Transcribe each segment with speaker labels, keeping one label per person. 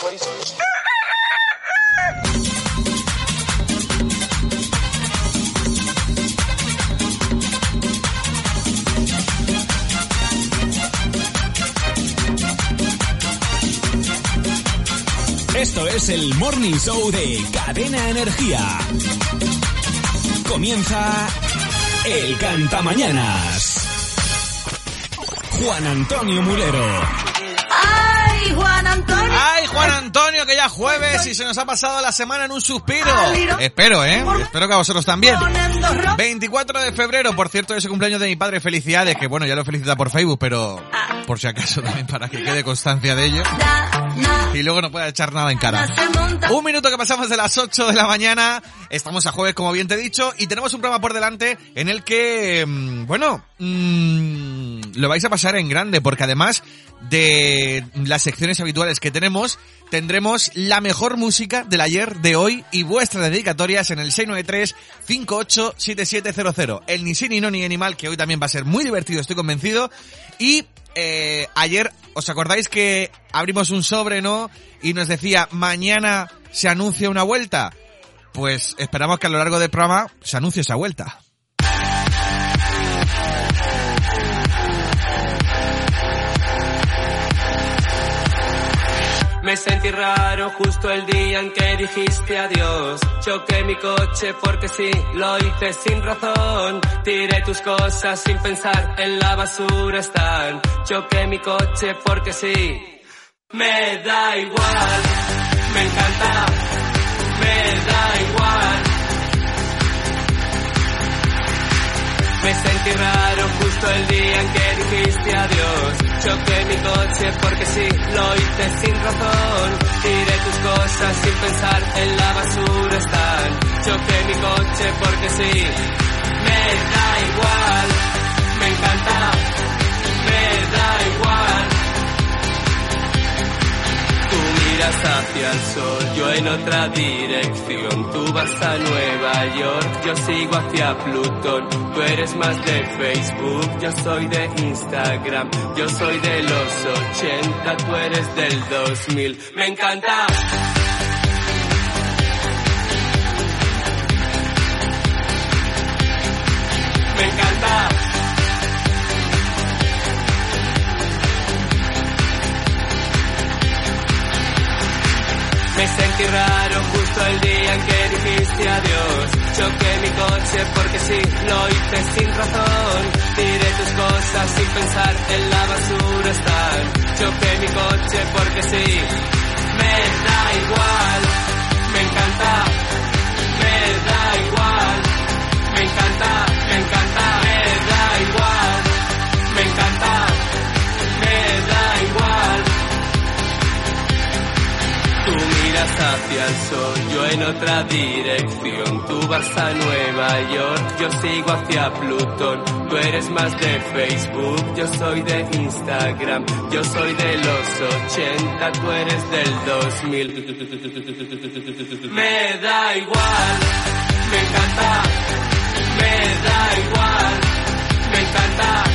Speaker 1: What do you Esto es el Morning Show de Cadena Energía. Comienza el Cantamañanas. Juan Antonio Mulero.
Speaker 2: ¡Ay, Juan Antonio!
Speaker 3: ¡Ay, Juan Antonio, que ya jueves y se nos ha pasado la semana en un suspiro! Espero, ¿eh? Espero que a vosotros también. 24 de febrero, por cierto, es el cumpleaños de mi padre. Felicidades, que bueno, ya lo felicita por Facebook, pero por si acaso también para que quede constancia de ello. Y luego no pueda echar nada en cara. Un minuto que pasamos de las 8 de la mañana. Estamos a jueves, como bien te he dicho, y tenemos un programa por delante en el que, mm, bueno, mmm, lo vais a pasar en grande, porque además de las secciones habituales que tenemos, tendremos la mejor música del ayer, de hoy y vuestras dedicatorias en el 693-587700. El ni sí ni no ni animal, que hoy también va a ser muy divertido, estoy convencido. Y eh, ayer, ¿os acordáis que abrimos un sobre, no? Y nos decía, mañana se anuncia una vuelta. Pues esperamos que a lo largo del programa se anuncie esa vuelta.
Speaker 4: Me sentí raro justo el día en que dijiste adiós. Choqué mi coche porque sí, lo hice sin razón. Tiré tus cosas sin pensar, en la basura están. Choqué mi coche porque sí. Me da igual, me encanta, me da igual. Me sentí raro justo el día en que dijiste adiós. Choqué mi coche porque sí, lo hice sin razón. Tiré tus cosas sin pensar, en la basura están. Choqué mi coche porque sí, me da igual, me encanta, me da igual. Miras hacia el sol, yo en otra dirección. Tú vas a Nueva York, yo sigo hacia Plutón. Tú eres más de Facebook, yo soy de Instagram. Yo soy de los 80, tú eres del 2000. Me encanta. Me encanta. Sentí raro justo el día en que dijiste adiós. Choqué mi coche porque sí, lo hice sin razón. Tiré tus cosas sin pensar, en la basura están. Choqué mi coche porque sí, me da igual, me encanta, me da igual, me encanta, me encanta, me da igual, hacia el sol, yo en otra dirección. Tú vas a Nueva York, yo sigo hacia Plutón. Tú eres más de Facebook, yo soy de Instagram. Yo soy de los 80, tú eres del 2000. Me da igual, me encanta, me da igual, me encanta,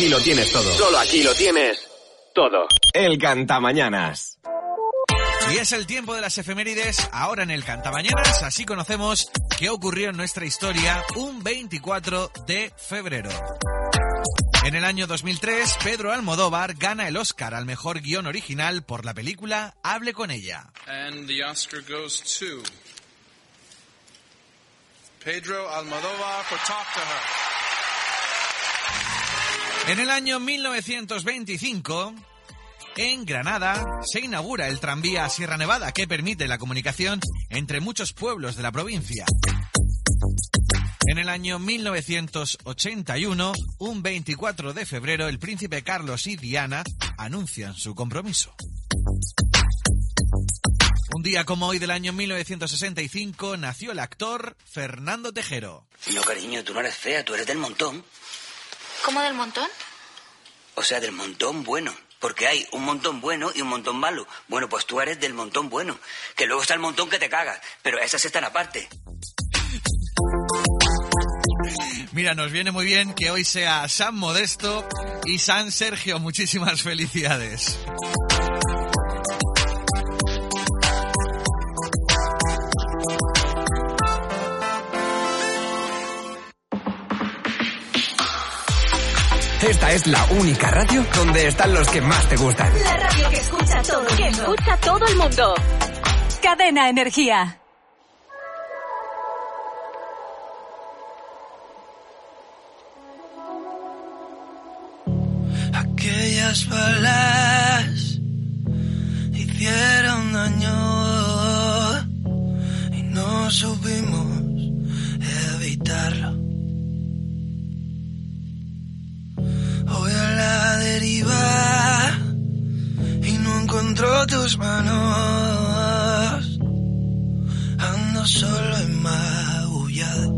Speaker 5: aquí lo tienes todo. Solo aquí lo tienes todo. El Cantamañanas.
Speaker 3: Y es el tiempo de las efemérides, ahora en el Cantamañanas, así conocemos qué ocurrió en nuestra historia un 24 de febrero. En el año 2003, Pedro Almodóvar gana el Oscar al mejor guion original por la película Hable con ella.
Speaker 6: And the Oscar goes to Pedro Almodóvar for Talk to
Speaker 3: Her. En el año 1925, en Granada se inaugura el tranvía Sierra Nevada que permite la comunicación entre muchos pueblos de la provincia. En el año 1981, un 24 de febrero, el príncipe Carlos y Diana anuncian su compromiso. Un día como hoy del año 1965 nació el actor Fernando Tejero.
Speaker 7: No, cariño, tú no eres fea, tú eres del montón.
Speaker 8: ¿Cómo del montón?
Speaker 7: O sea, del montón bueno. Porque hay un montón bueno y un montón malo. Bueno, pues tú eres del montón bueno. Que luego está el montón que te cagas. Pero esas están aparte.
Speaker 3: Mira, nos viene muy bien que hoy sea San Modesto y San Sergio. Muchísimas felicidades.
Speaker 5: Esta es la única radio donde están los que más te gustan.
Speaker 2: La radio que escucha todo el
Speaker 9: Que escucha todo el mundo. Cadena Energía.
Speaker 10: Aquellas balas hicieron daño y no supimos Voy a la deriva y no encuentro tus manos. Ando solo y magullado.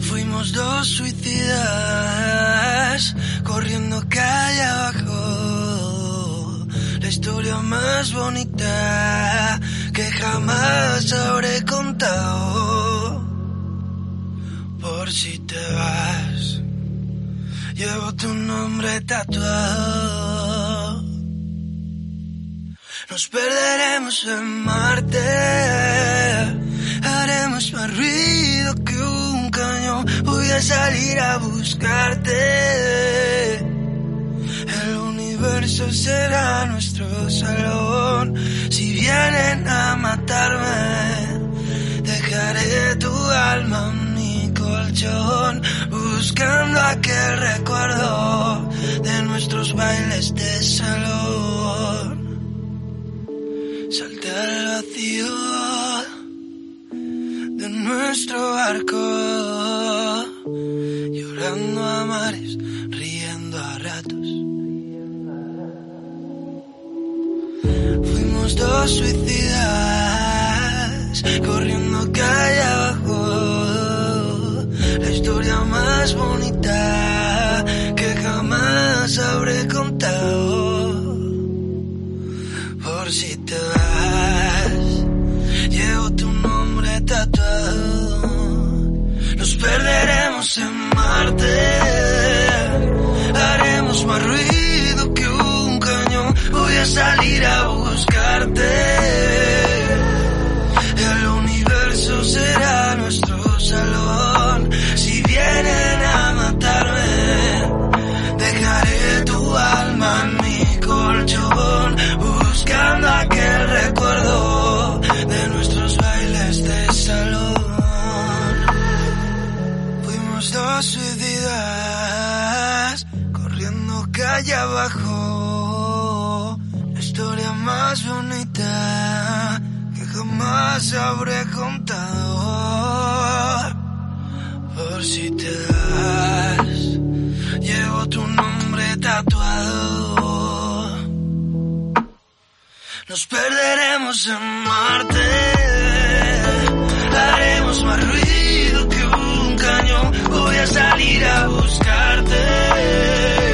Speaker 10: Fuimos dos suicidas corriendo calle abajo. La historia más bonita que jamás habré contado. Si te vas, llevo tu nombre tatuado. Nos perderemos en Marte, haremos más ruido que un cañón. Voy a salir a buscarte. El universo será nuestro salón. Si vienen a matarme, dejaré tu alma buscando aquel recuerdo de nuestros bailes de salón. Salté al vacío de nuestro barco, llorando a mares, riendo a ratos. Fuimos dos suicidas, corriendo calle más bonita que jamás habré contado. Por si te vas, llevo tu nombre tatuado. Nos perderemos en Marte, haremos más ruido que un cañón. Voy a salir a buscarte. Calle abajo. La historia más bonita que jamás habré contado. Por si te vas, llevo tu nombre tatuado. Nos perderemos en Marte, haremos más ruido que un cañón. Voy a salir a buscarte.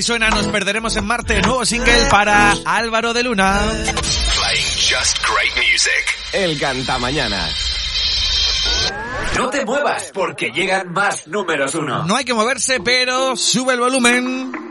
Speaker 3: Así suena Nos perderemos en Marte, nuevo single para Álvaro de Luna.
Speaker 5: Playing just great music. El Cantamañanas.
Speaker 1: No te muevas porque llegan más números uno.
Speaker 3: No hay que moverse, pero sube el volumen.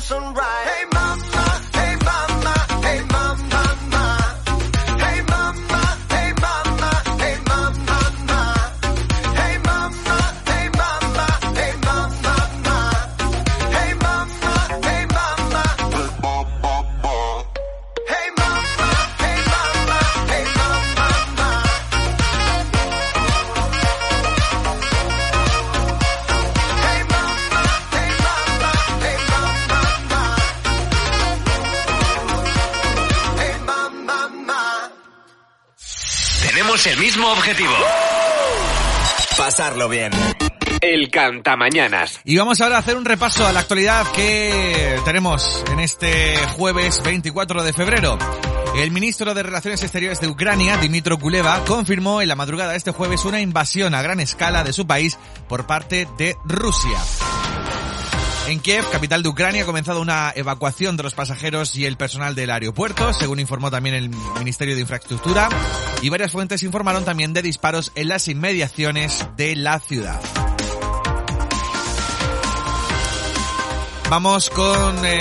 Speaker 10: Sunrise. Hey,
Speaker 5: objetivo. Pasarlo bien. El Cantamañanas.
Speaker 3: Y vamos ahora a hacer un repaso a la actualidad que tenemos en este jueves 24 de febrero. El ministro de Relaciones Exteriores de Ucrania, Dimitro Kuleva, confirmó en la madrugada de este jueves una invasión a gran escala de su país por parte de Rusia. En Kiev, capital de Ucrania, ha comenzado una evacuación de los pasajeros y el personal del aeropuerto, según informó también el Ministerio de Infraestructura, y varias fuentes informaron también de disparos en las inmediaciones de la ciudad. Vamos con eh,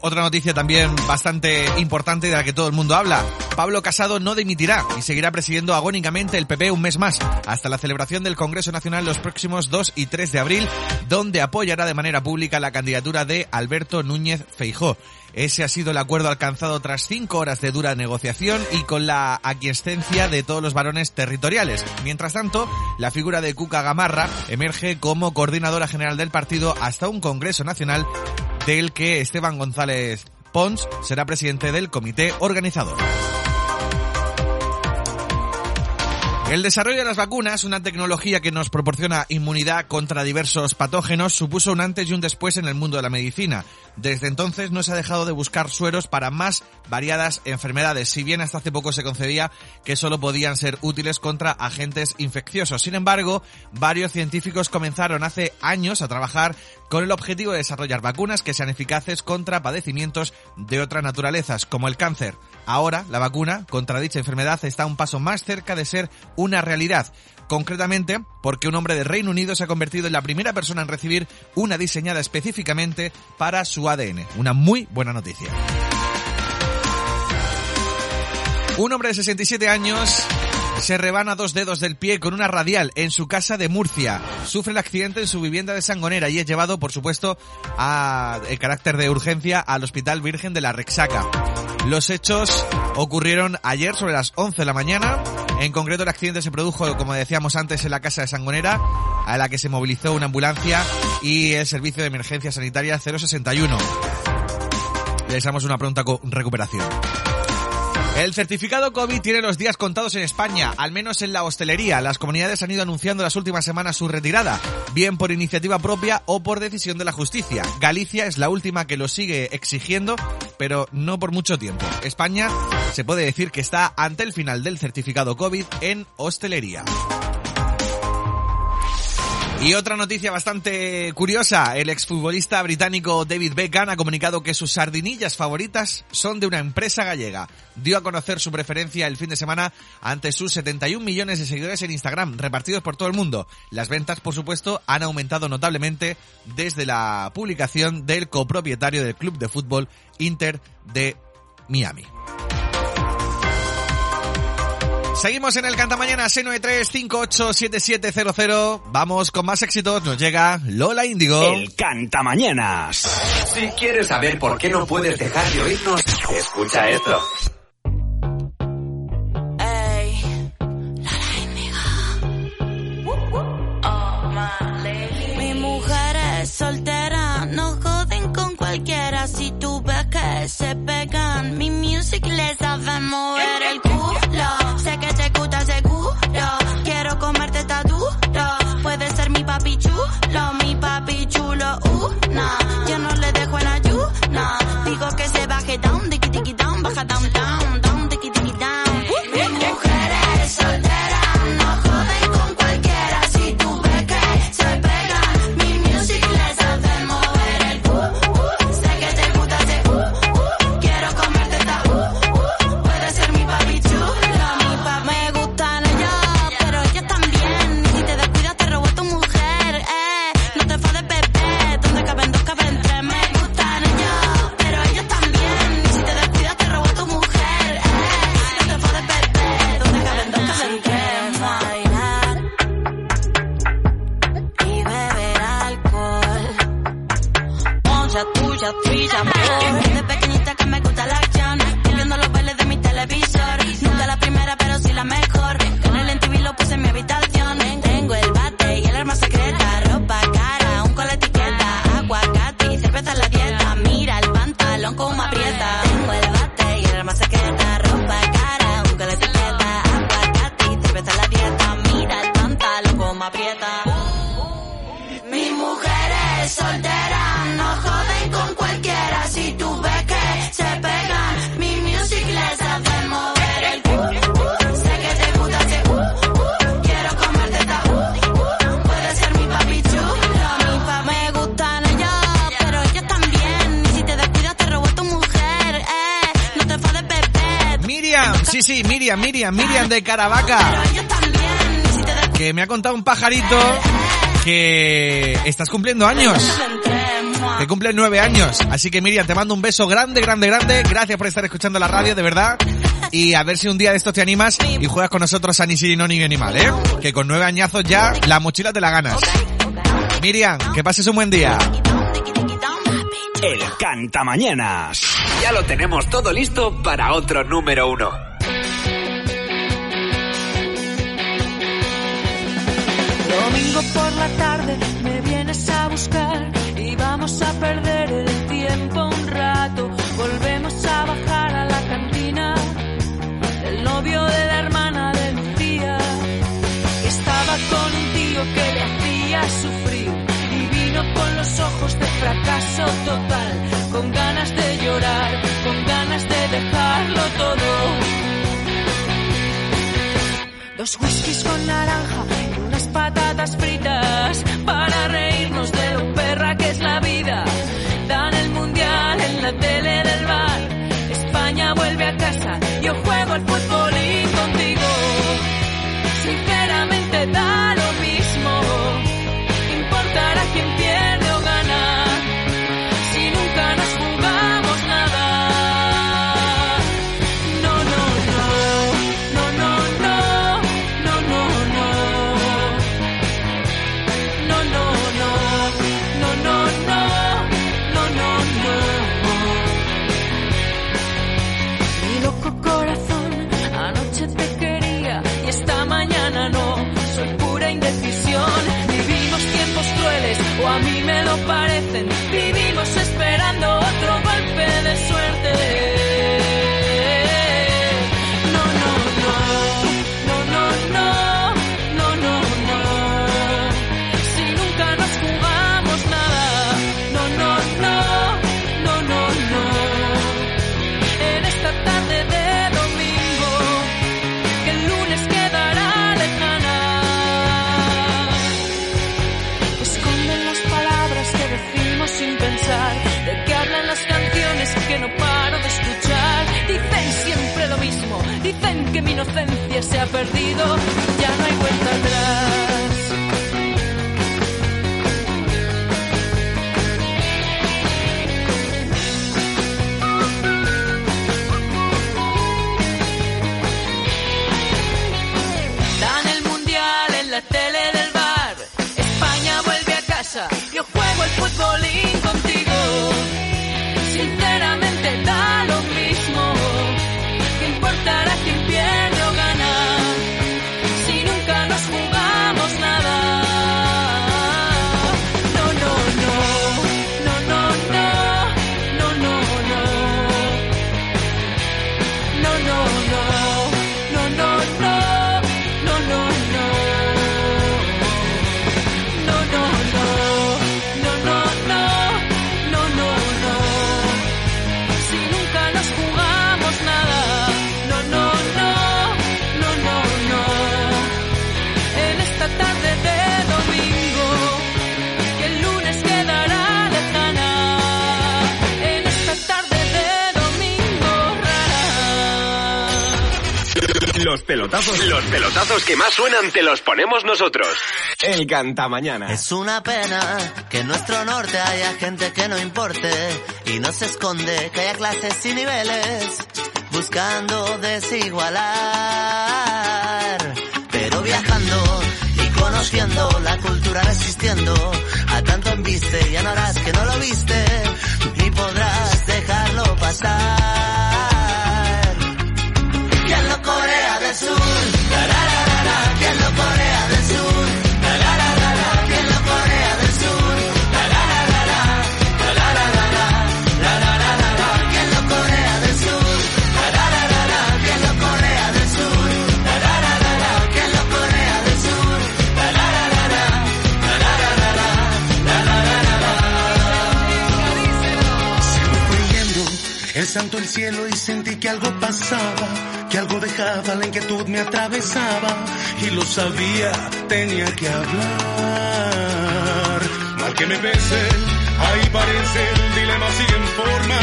Speaker 3: otra noticia también bastante importante de la que todo el mundo habla. Pablo Casado no dimitirá y seguirá presidiendo agónicamente el PP un mes más, hasta la celebración del Congreso Nacional los próximos 2 y 3 de abril, donde apoyará de manera pública la candidatura de Alberto Núñez Feijó. Ese ha sido el acuerdo alcanzado tras cinco horas de dura negociación y con la aquiescencia de todos los varones territoriales. Mientras tanto, la figura de Cuca Gamarra emerge como coordinadora general del partido hasta un Congreso Nacional del que Esteban González Pons será presidente del comité organizador. El desarrollo de las vacunas, una tecnología que nos proporciona inmunidad contra diversos patógenos, supuso un antes y un después en el mundo de la medicina. Desde entonces no se ha dejado de buscar sueros para más variadas enfermedades, si bien hasta hace poco se concedía que solo podían ser útiles contra agentes infecciosos. Sin embargo, varios científicos comenzaron hace años a trabajar con el objetivo de desarrollar vacunas que sean eficaces contra padecimientos de otras naturalezas, como el cáncer. Ahora, la vacuna contra dicha enfermedad está un paso más cerca de ser una realidad. Concretamente, porque un hombre de Reino Unido se ha convertido en la primera persona en recibir una diseñada específicamente para su ADN. Una muy buena noticia. Un hombre de 67 años se rebana dos dedos del pie con una radial en su casa de Murcia. Sufre el accidente en su vivienda de Sangonera y es llevado, por supuesto, a el carácter de urgencia al Hospital Virgen de la Rexaca. Los hechos ocurrieron ayer sobre las 11 de la mañana. En concreto, el accidente se produjo, como decíamos antes, en la casa de Sangonera, a la que se movilizó una ambulancia y el servicio de emergencia sanitaria 061. Le deseamos una pronta recuperación. El certificado COVID tiene los días contados en España, al menos en la hostelería. Las comunidades han ido anunciando las últimas semanas su retirada, bien por iniciativa propia o por decisión de la justicia. Galicia es la última que lo sigue exigiendo, pero no por mucho tiempo. España se puede decir que está ante el final del certificado COVID en hostelería. Y otra noticia bastante curiosa, el exfutbolista británico David Beckham ha comunicado que sus sardinillas favoritas son de una empresa gallega. Dio a conocer su preferencia el fin de semana ante sus 71 millones de seguidores en Instagram, repartidos por todo el mundo. Las ventas, por supuesto, han aumentado notablemente desde la publicación del copropietario del club de fútbol Inter de Miami. Seguimos en el Canta Mañana C93587700. Vamos con más éxitos. Nos llega Lola Índigo.
Speaker 1: El Canta Mañanas. Si quieres saber por qué no puedes dejar de oírnos, escucha esto.
Speaker 2: Ey, Lola Índigo. Oh, Mi mujer es soltera, no joden con cualquiera. Si tú ves que se pegan, mi music les sabe mover el i don't Three.
Speaker 3: Miriam, Miriam, de Caravaca. Que me ha contado un pajarito que estás cumpliendo años. Que cumple nueve años. Así que Miriam, te mando un beso grande, grande, grande. Gracias por estar escuchando la radio, de verdad. Y a ver si un día de estos te animas y juegas con nosotros a ni sí, no, ni bien, ni mal, ¿eh? Que con nueve añazos ya la mochila te la ganas. Miriam, que pases un buen día.
Speaker 1: El Canta Mañanas. Ya lo tenemos todo listo para otro número uno.
Speaker 11: domingo por la tarde me vienes a buscar y vamos a perder el tiempo un rato. Volvemos a bajar a la cantina del novio de la hermana de Lucía. Estaba con un tío que le hacía sufrir y vino con los ojos de fracaso total, con ganas de llorar, con ganas de dejarlo todo. Dos whiskies con naranja patatas fritas para reírnos de lo perra que es la vida. Dan el mundial en la tele del bar. España vuelve a casa. Yo juego al fútbol. perdido.
Speaker 5: pelotazos. Los pelotazos que más suenan te los ponemos nosotros. El canta mañana.
Speaker 12: Es una pena que en nuestro norte haya gente que no importe y no se esconde, que haya clases y niveles buscando desigualar. Pero viajando y conociendo la cultura resistiendo a tanto embiste, ya no harás que no lo viste ni podrás dejarlo pasar. la, la, la, la, ¿quién lo
Speaker 13: pone cielo y sentí que algo pasaba, que algo dejaba, la inquietud me atravesaba y lo sabía, tenía que hablar. Mal que me besen, ahí parece el dilema sigue en forma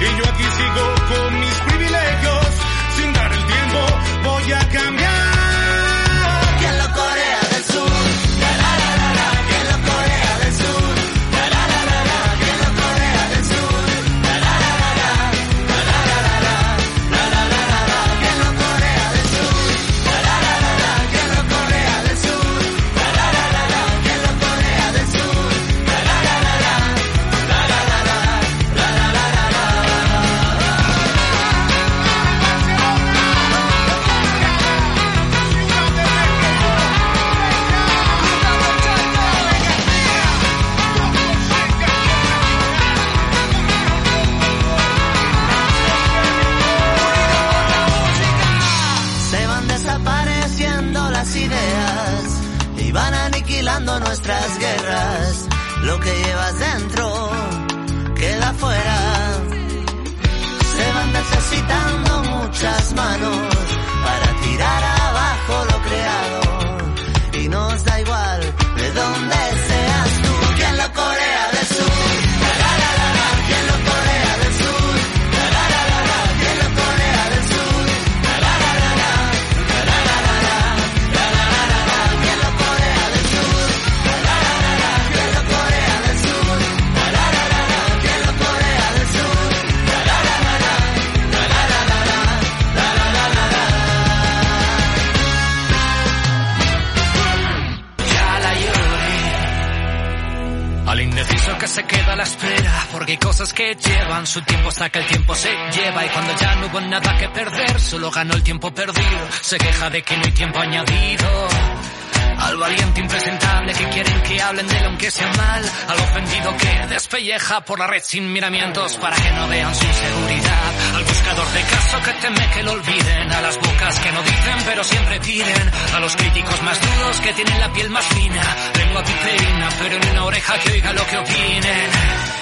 Speaker 13: y yo aquí sigo con mis privilegios, sin dar el tiempo voy a cambiar.
Speaker 10: Que
Speaker 14: llevan su tiempo hasta que el tiempo se lleva. Y cuando ya no hubo nada que perder, solo ganó el tiempo perdido, se queja de que no hay tiempo añadido. Al valiente impresentable que quieren que hablen de él aunque sea mal, al ofendido que despelleja por la red sin miramientos para que no vean su inseguridad, al buscador de caso que teme que lo olviden, a las bocas que no dicen pero siempre piden, a los críticos más duros que tienen la piel más fina, lengua piperina pero en una oreja que oiga lo que opinen.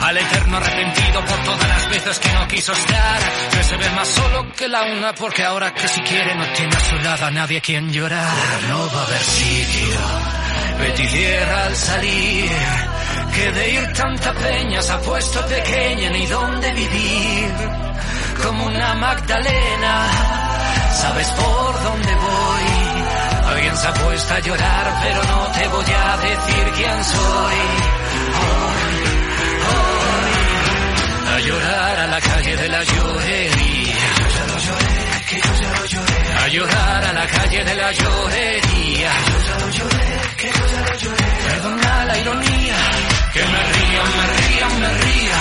Speaker 14: Al eterno arrepentido por todas las veces que no quiso estar, que se ve más solo que la una porque ahora que si quiere no tiene a su lado a nadie quien llorar. No va a haber sitio, Betty cierra al salir, que de ir tanta peña se ha puesto pequeña ni dónde vivir, como una Magdalena, sabes por dónde voy. Alguien se ha puesto a llorar, pero no te voy a decir quién soy. Llorar a la calle de la llorería. A llorar a la calle de la llorería. Perdona la ironía, que me ría, me ría, me ría.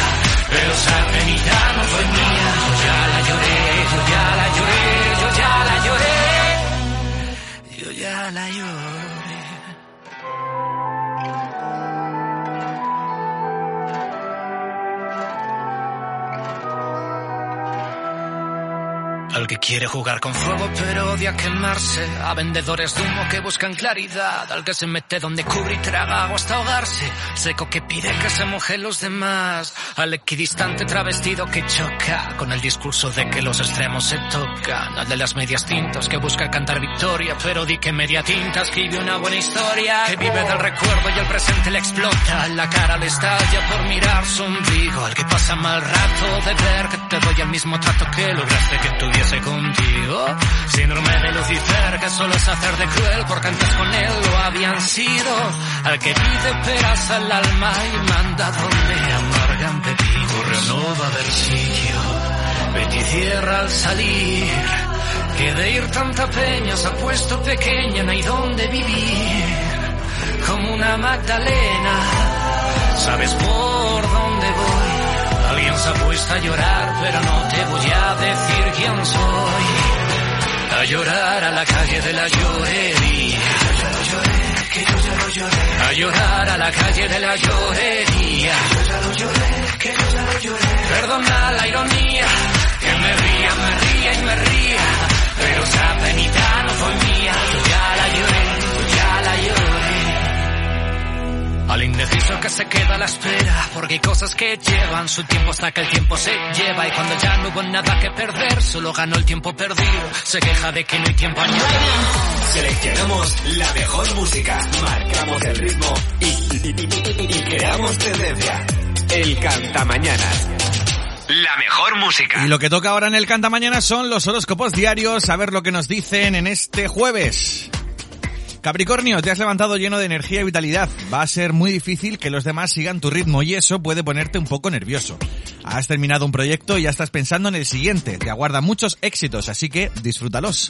Speaker 14: Pero esa penita no fue mía. Yo ya la lloré, yo ya la lloré, yo ya la lloré. Yo ya la lloré. Al que quiere jugar con fuego pero odia quemarse. A vendedores de humo que buscan claridad. Al que se mete donde cubre y traga agua hasta ahogarse. Seco que pide que se mojen los demás. Al equidistante travestido que choca. Con el discurso de que los extremos se tocan. Al de las medias tintas que busca cantar victoria. Pero di que media tinta escribe una buena historia. Que vive del recuerdo y el presente le explota. La cara le estalla por mirar su ombligo. Al que pasa mal rato de ver que te doy el mismo trato que lograste que tuviese contigo. Síndrome de Lucifer, que solo es hacer de cruel, porque antes con él lo habían sido. Al que pide peras al alma y manda donde amargan. Corre, no va a haber sitio. Betty cierra al salir. Que de ir tanta peña se ha puesto pequeña, no hay donde vivir. Como una Magdalena, sabes por dónde voy. Alguien se ha puesto a llorar, pero no te voy a decir quién soy. A llorar a la calle de la llorería. A llorar a la calle de la llorería. Perdona la ironía, que me ría, me ría y me ría. Pero esa penita no fue mía, yo ya la lloré, Al indeciso que se queda a la espera, porque hay cosas que llevan su tiempo hasta que el tiempo se lleva y cuando ya no hubo nada que perder, solo ganó el tiempo perdido, se queja de que no hay tiempo añadido.
Speaker 5: Seleccionamos la mejor música, marcamos el ritmo y, y- y- y creamos tendencia. El Cantamañanas. La mejor música.
Speaker 3: Y lo que toca ahora en el Canta Mañana son los horóscopos diarios, a ver lo que nos dicen en este jueves. Capricornio, te has levantado lleno de energía y vitalidad. Va a ser muy difícil que los demás sigan tu ritmo y eso puede ponerte un poco nervioso. Has terminado un proyecto y ya estás pensando en el siguiente. Te aguardan muchos éxitos, así que disfrútalos.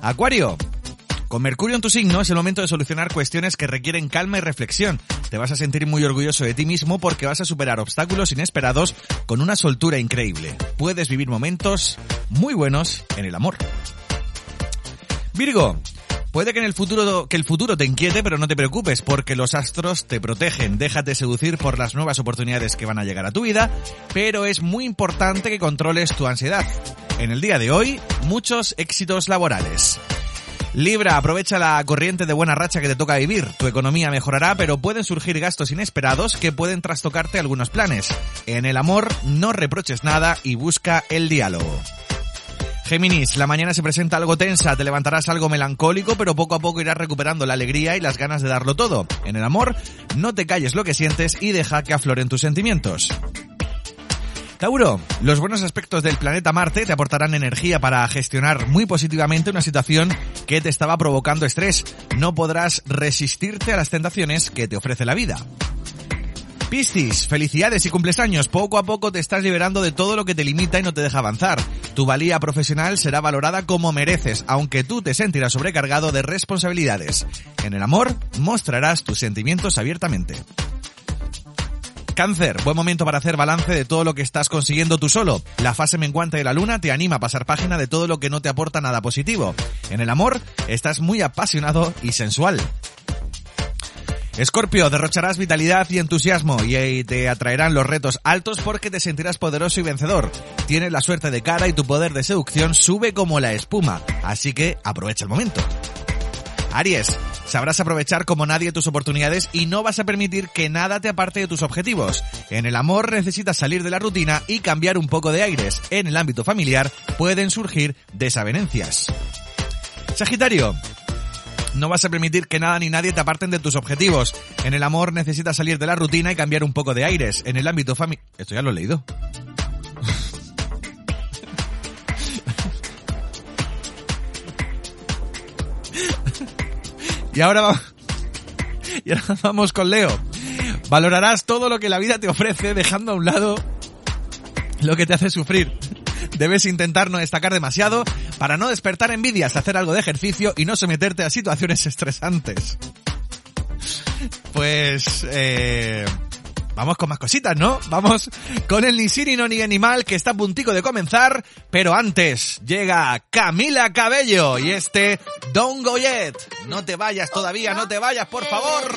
Speaker 3: Acuario, con Mercurio en tu signo es el momento de solucionar cuestiones que requieren calma y reflexión. Te vas a sentir muy orgulloso de ti mismo porque vas a superar obstáculos inesperados con una soltura increíble. Puedes vivir momentos muy buenos en el amor. Virgo, Puede que en el futuro que el futuro te inquiete, pero no te preocupes porque los astros te protegen. Déjate seducir por las nuevas oportunidades que van a llegar a tu vida, pero es muy importante que controles tu ansiedad. En el día de hoy, muchos éxitos laborales. Libra, aprovecha la corriente de buena racha que te toca vivir. Tu economía mejorará, pero pueden surgir gastos inesperados que pueden trastocarte algunos planes. En el amor, no reproches nada y busca el diálogo. Géminis, la mañana se presenta algo tensa, te levantarás algo melancólico, pero poco a poco irás recuperando la alegría y las ganas de darlo todo. En el amor, no te calles lo que sientes y deja que afloren tus sentimientos. Tauro, los buenos aspectos del planeta Marte te aportarán energía para gestionar muy positivamente una situación que te estaba provocando estrés. No podrás resistirte a las tentaciones que te ofrece la vida. Piscis, felicidades y cumples años. Poco a poco te estás liberando de todo lo que te limita y no te deja avanzar. Tu valía profesional será valorada como mereces, aunque tú te sentirás sobrecargado de responsabilidades. En el amor, mostrarás tus sentimientos abiertamente. Cáncer, buen momento para hacer balance de todo lo que estás consiguiendo tú solo. La fase menguante de la luna te anima a pasar página de todo lo que no te aporta nada positivo. En el amor, estás muy apasionado y sensual. Escorpio, derrocharás vitalidad y entusiasmo y te atraerán los retos altos porque te sentirás poderoso y vencedor. Tienes la suerte de cara y tu poder de seducción sube como la espuma, así que aprovecha el momento. Aries, sabrás aprovechar como nadie tus oportunidades y no vas a permitir que nada te aparte de tus objetivos. En el amor necesitas salir de la rutina y cambiar un poco de aires. En el ámbito familiar pueden surgir desavenencias. Sagitario, no vas a permitir que nada ni nadie te aparten de tus objetivos. En el amor necesitas salir de la rutina y cambiar un poco de aires. En el ámbito familiar... Esto ya lo he leído. y ahora. Y ahora vamos con Leo. Valorarás todo lo que la vida te ofrece dejando a un lado lo que te hace sufrir. Debes intentar no destacar demasiado para no despertar envidias, hacer algo de ejercicio y no someterte a situaciones estresantes. Pues, eh, vamos con más cositas, ¿no? Vamos con el ni Siri no ni animal que está a puntico de comenzar, pero antes llega Camila Cabello y este Don't Go Yet. No te vayas todavía, no te vayas, por favor.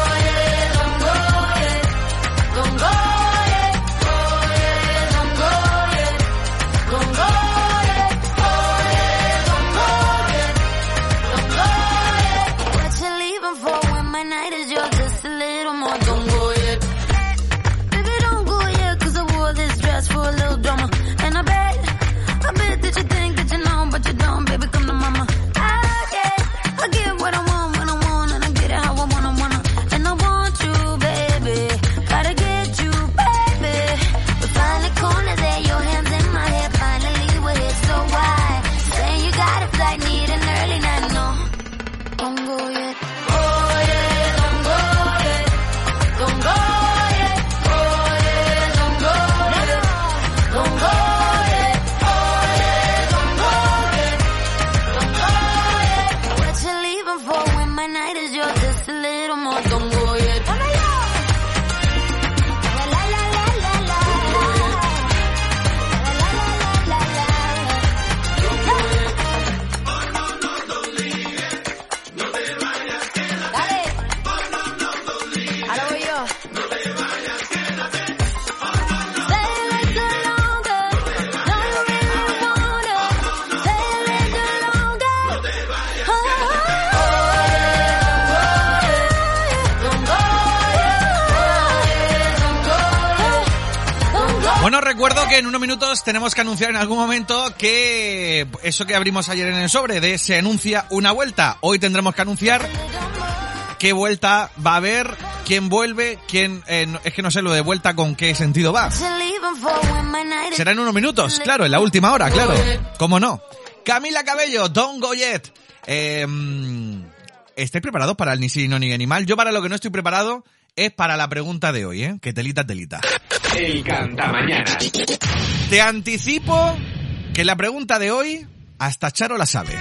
Speaker 3: unos minutos tenemos que anunciar en algún momento que eso que abrimos ayer en el sobre de se anuncia una vuelta. Hoy tendremos que anunciar qué vuelta va a haber, quién vuelve, quién... eh, es que no sé lo de vuelta con qué sentido va. Será en unos minutos, claro, en la última hora, claro. ¿Cómo no? Camila Cabello, Don't Go Yet. Eh, ¿Estáis preparados para el ni sí, no, ni animal? Yo para lo que no estoy preparado es para la pregunta de hoy, ¿eh? Que telita, telita.
Speaker 5: El Cantamañanas.
Speaker 3: Te anticipo que la pregunta de hoy hasta Charo la sabe.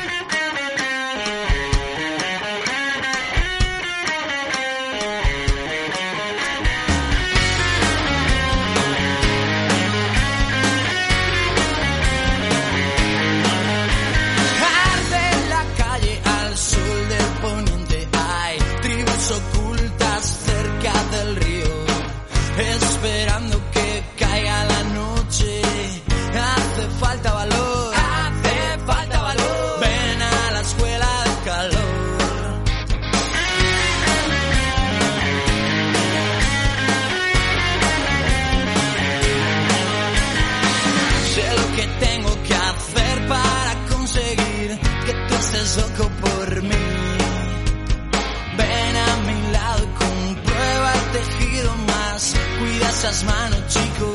Speaker 12: Esas manos, chico.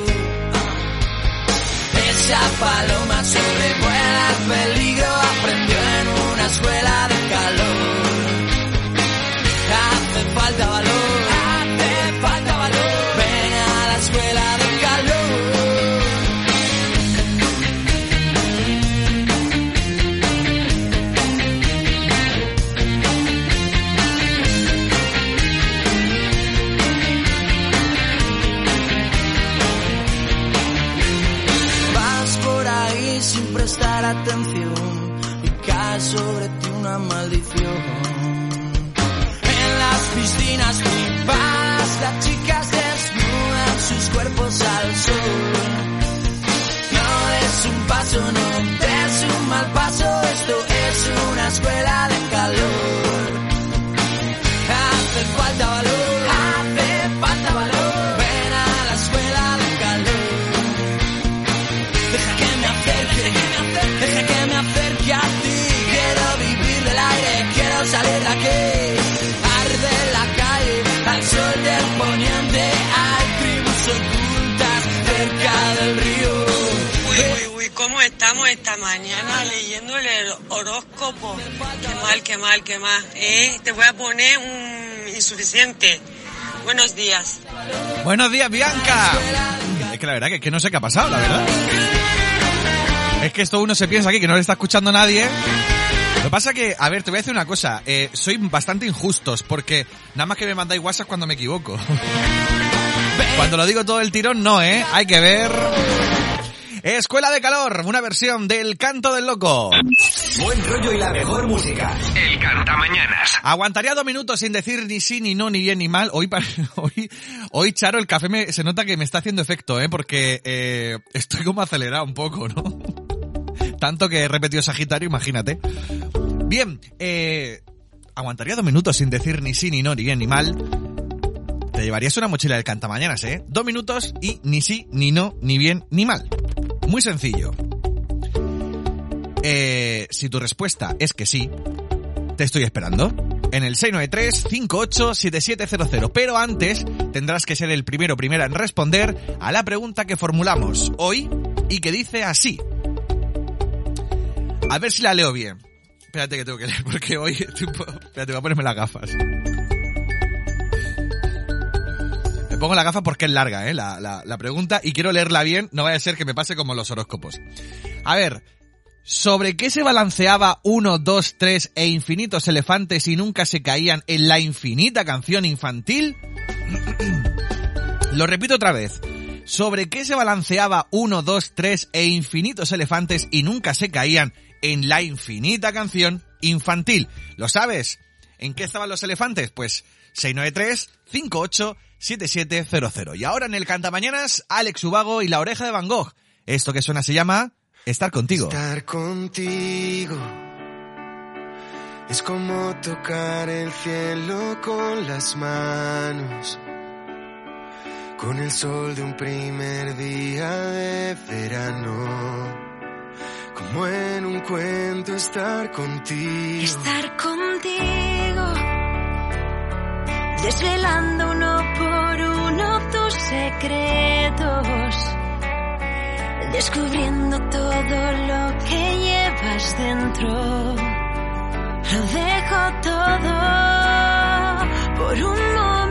Speaker 12: Esa paloma sobrevuela el peligro, aprendió en una escuela de calor. Hace falta valor, prestar atención y cae sobre ti una maldición.
Speaker 15: Horóscopo? Qué mal, qué mal, qué mal. ¿eh? Te voy a poner un insuficiente. Buenos días.
Speaker 3: Buenos días, Bianca. Es que la verdad que, que no sé qué ha pasado, la verdad. Es que esto uno se piensa aquí que no le está escuchando nadie. Lo que pasa que, a ver, te voy a decir una cosa. Eh, soy bastante injustos porque nada más que me mandáis WhatsApp cuando me equivoco. Cuando lo digo todo el tirón, no, ¿eh? Hay que ver. Escuela de Calor, una versión del Canto del Loco.
Speaker 5: Buen rollo y la mejor música. El Cantamañanas.
Speaker 3: Aguantaría dos minutos sin decir ni sí, ni no, ni bien, ni mal. Hoy, hoy, hoy Charo, el café me, se nota que me está haciendo efecto, ¿eh? Porque eh, estoy como acelerado un poco, ¿no? Tanto que he repetido Sagitario, imagínate. Bien, eh, aguantaría dos minutos sin decir ni sí, ni no, ni bien, ni mal. Te llevarías una mochila del cantamañanas, ¿eh? Dos minutos y ni sí, ni no, ni bien, ni mal. Muy sencillo. Eh, si tu respuesta es que sí, te estoy esperando. En el 693-587700. Pero antes tendrás que ser el primero primera en responder a la pregunta que formulamos hoy y que dice así. A ver si la leo bien. Espérate que tengo que leer porque hoy... Espérate, voy a ponerme las gafas. Me pongo la gafa porque es larga, ¿eh? La, la- pregunta y quiero leerla bien, no vaya a ser que me pase como los horóscopos. A ver, ¿sobre qué se balanceaba uno, dos, tres e infinitos elefantes y nunca se caían en la infinita canción infantil? Lo repito otra vez. ¿Sobre qué se balanceaba uno, dos, tres e infinitos elefantes y nunca se caían en la infinita canción infantil? ¿Lo sabes? ¿En qué estaban los elefantes? Pues 693-587700. Y ahora en el Cantamañanas, Alex Ubago y la oreja de Van Gogh. Esto que suena se llama Estar contigo.
Speaker 16: Estar contigo es como tocar el cielo con las manos, con el sol de un primer día de verano, como en un cuento estar contigo.
Speaker 17: Estar contigo, desvelando uno por uno tus secretos, descubriendo todo lo que llevas dentro. Lo dejo todo por un momento.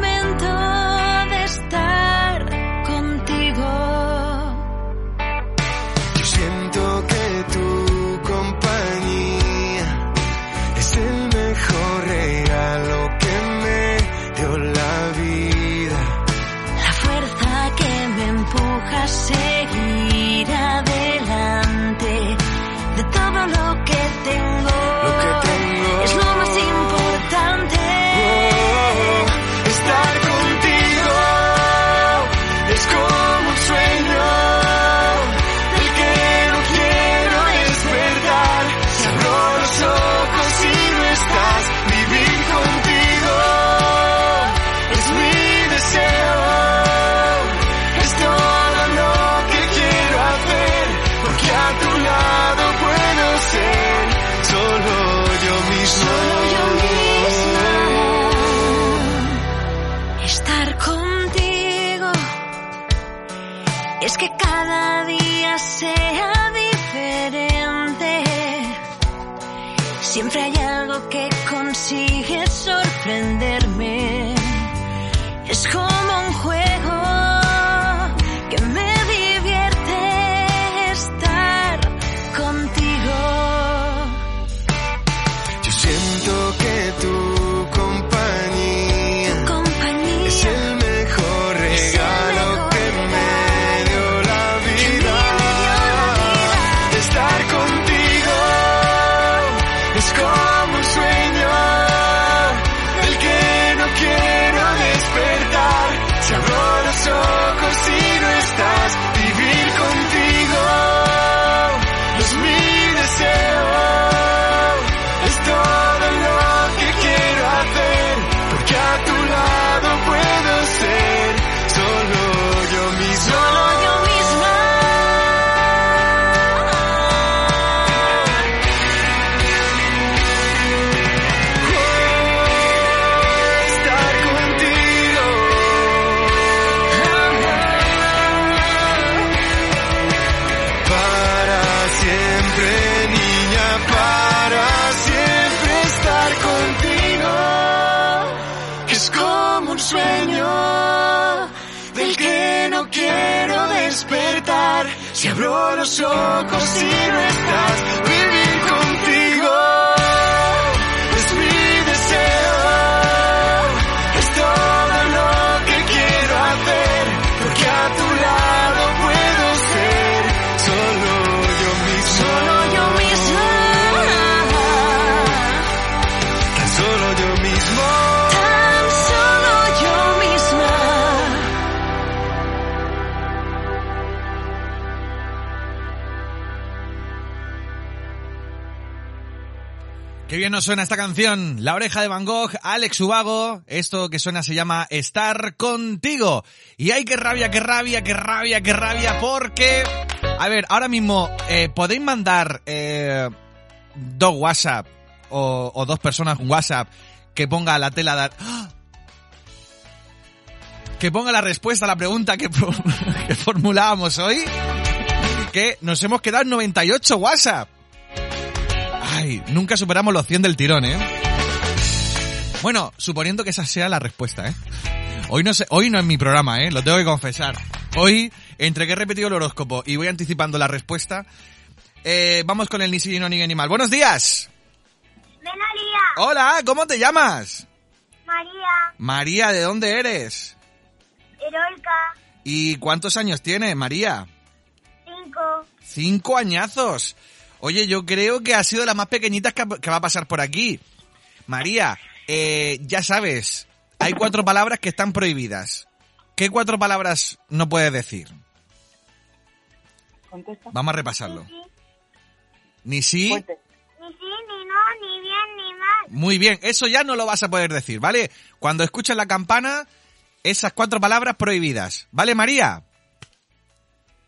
Speaker 16: Los ojos y
Speaker 3: nos suena esta canción. La oreja de Van Gogh, Alex Ubago. Esto que suena se llama Estar contigo. Y hay que rabia, que rabia, que rabia, que rabia, porque... A ver, ahora mismo, eh, podéis mandar eh, dos WhatsApp o, dos personas un WhatsApp que ponga la tela de... ¡Ah! Que ponga la respuesta a la pregunta que, que formulábamos hoy. Que nos hemos quedado en 98 WhatsApp. Ay, nunca superamos los 100 del tirón, ¿eh? Bueno, suponiendo que esa sea la respuesta, ¿eh? Hoy no sé, hoy no es mi programa, ¿eh? Lo tengo que confesar. Hoy, entre que he repetido el horóscopo y voy anticipando la respuesta, eh, vamos con el ni sí, no, ni animal. ¡Buenos días!
Speaker 18: María.
Speaker 3: Hola, ¿cómo te llamas?
Speaker 18: María.
Speaker 3: María, ¿de dónde eres?
Speaker 18: Erolka.
Speaker 3: ¿Y cuántos años tienes, María?
Speaker 18: Cinco.
Speaker 3: Cinco añazos. Oye, yo creo que ha sido la más pequeñita que, que va a pasar por aquí. María, eh, ya sabes, hay cuatro palabras que están prohibidas. ¿Qué cuatro palabras no puedes decir?
Speaker 19: Contesta.
Speaker 3: Vamos a repasarlo. Ni sí,
Speaker 18: Ni sí, ni no, ni bien, ni mal.
Speaker 3: muy bien, eso ya no lo vas a poder decir, ¿vale? Cuando escuches la campana, esas cuatro palabras prohibidas. ¿Vale, María?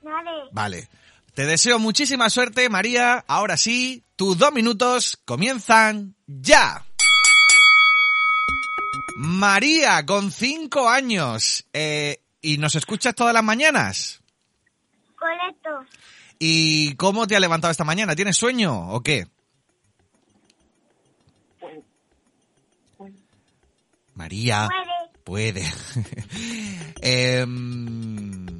Speaker 18: Vale.
Speaker 3: Vale. Te deseo muchísima suerte, María. Ahora sí, tus dos minutos comienzan ya. María, con cinco años. Eh, ¿Y nos escuchas todas las mañanas?
Speaker 18: Correcto.
Speaker 3: ¿Y cómo te has levantado esta mañana? ¿Tienes sueño o qué? María. Puede. Em,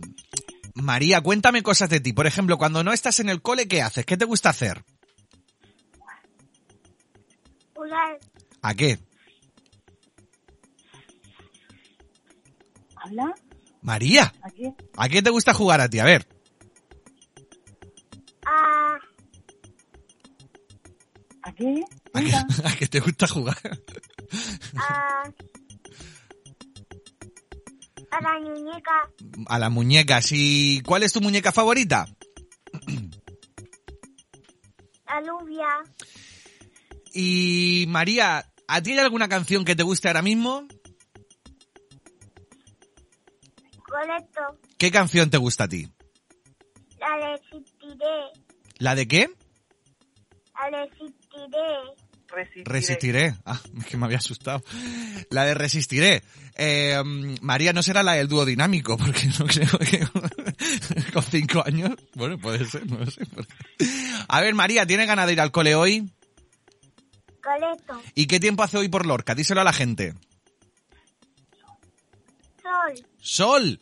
Speaker 3: María, cuéntame cosas de ti. Por ejemplo, cuando no estás en el cole, ¿qué haces? ¿Qué te gusta hacer?
Speaker 18: Jugar.
Speaker 3: ¿A qué?
Speaker 19: ¿Habla?
Speaker 3: María,
Speaker 19: ¿A qué?
Speaker 3: ¿a qué te gusta jugar a ti? A ver.
Speaker 18: A.
Speaker 19: ¿A qué?
Speaker 3: ¿A qué, a qué te gusta jugar?
Speaker 18: A. A la muñeca.
Speaker 3: A las muñecas. ¿Y cuál es tu muñeca favorita?
Speaker 18: La lluvia.
Speaker 3: Y María, ¿a ti hay alguna canción que te guste ahora mismo?
Speaker 18: Correcto.
Speaker 3: ¿Qué canción te gusta a ti?
Speaker 18: La resistiré.
Speaker 3: ¿La de qué?
Speaker 18: La resistiré.
Speaker 19: Resistiré.
Speaker 3: Resistiré. Ah, es que me había asustado. La de resistiré. Eh, María no será la del dúo dinámico, porque no creo que con cinco años. Bueno, puede ser, no lo sé. A ver, María, ¿tiene ganas de ir al cole hoy?
Speaker 18: Coleto.
Speaker 3: ¿Y qué tiempo hace hoy por Lorca? Díselo a la gente.
Speaker 18: Sol.
Speaker 3: Sol.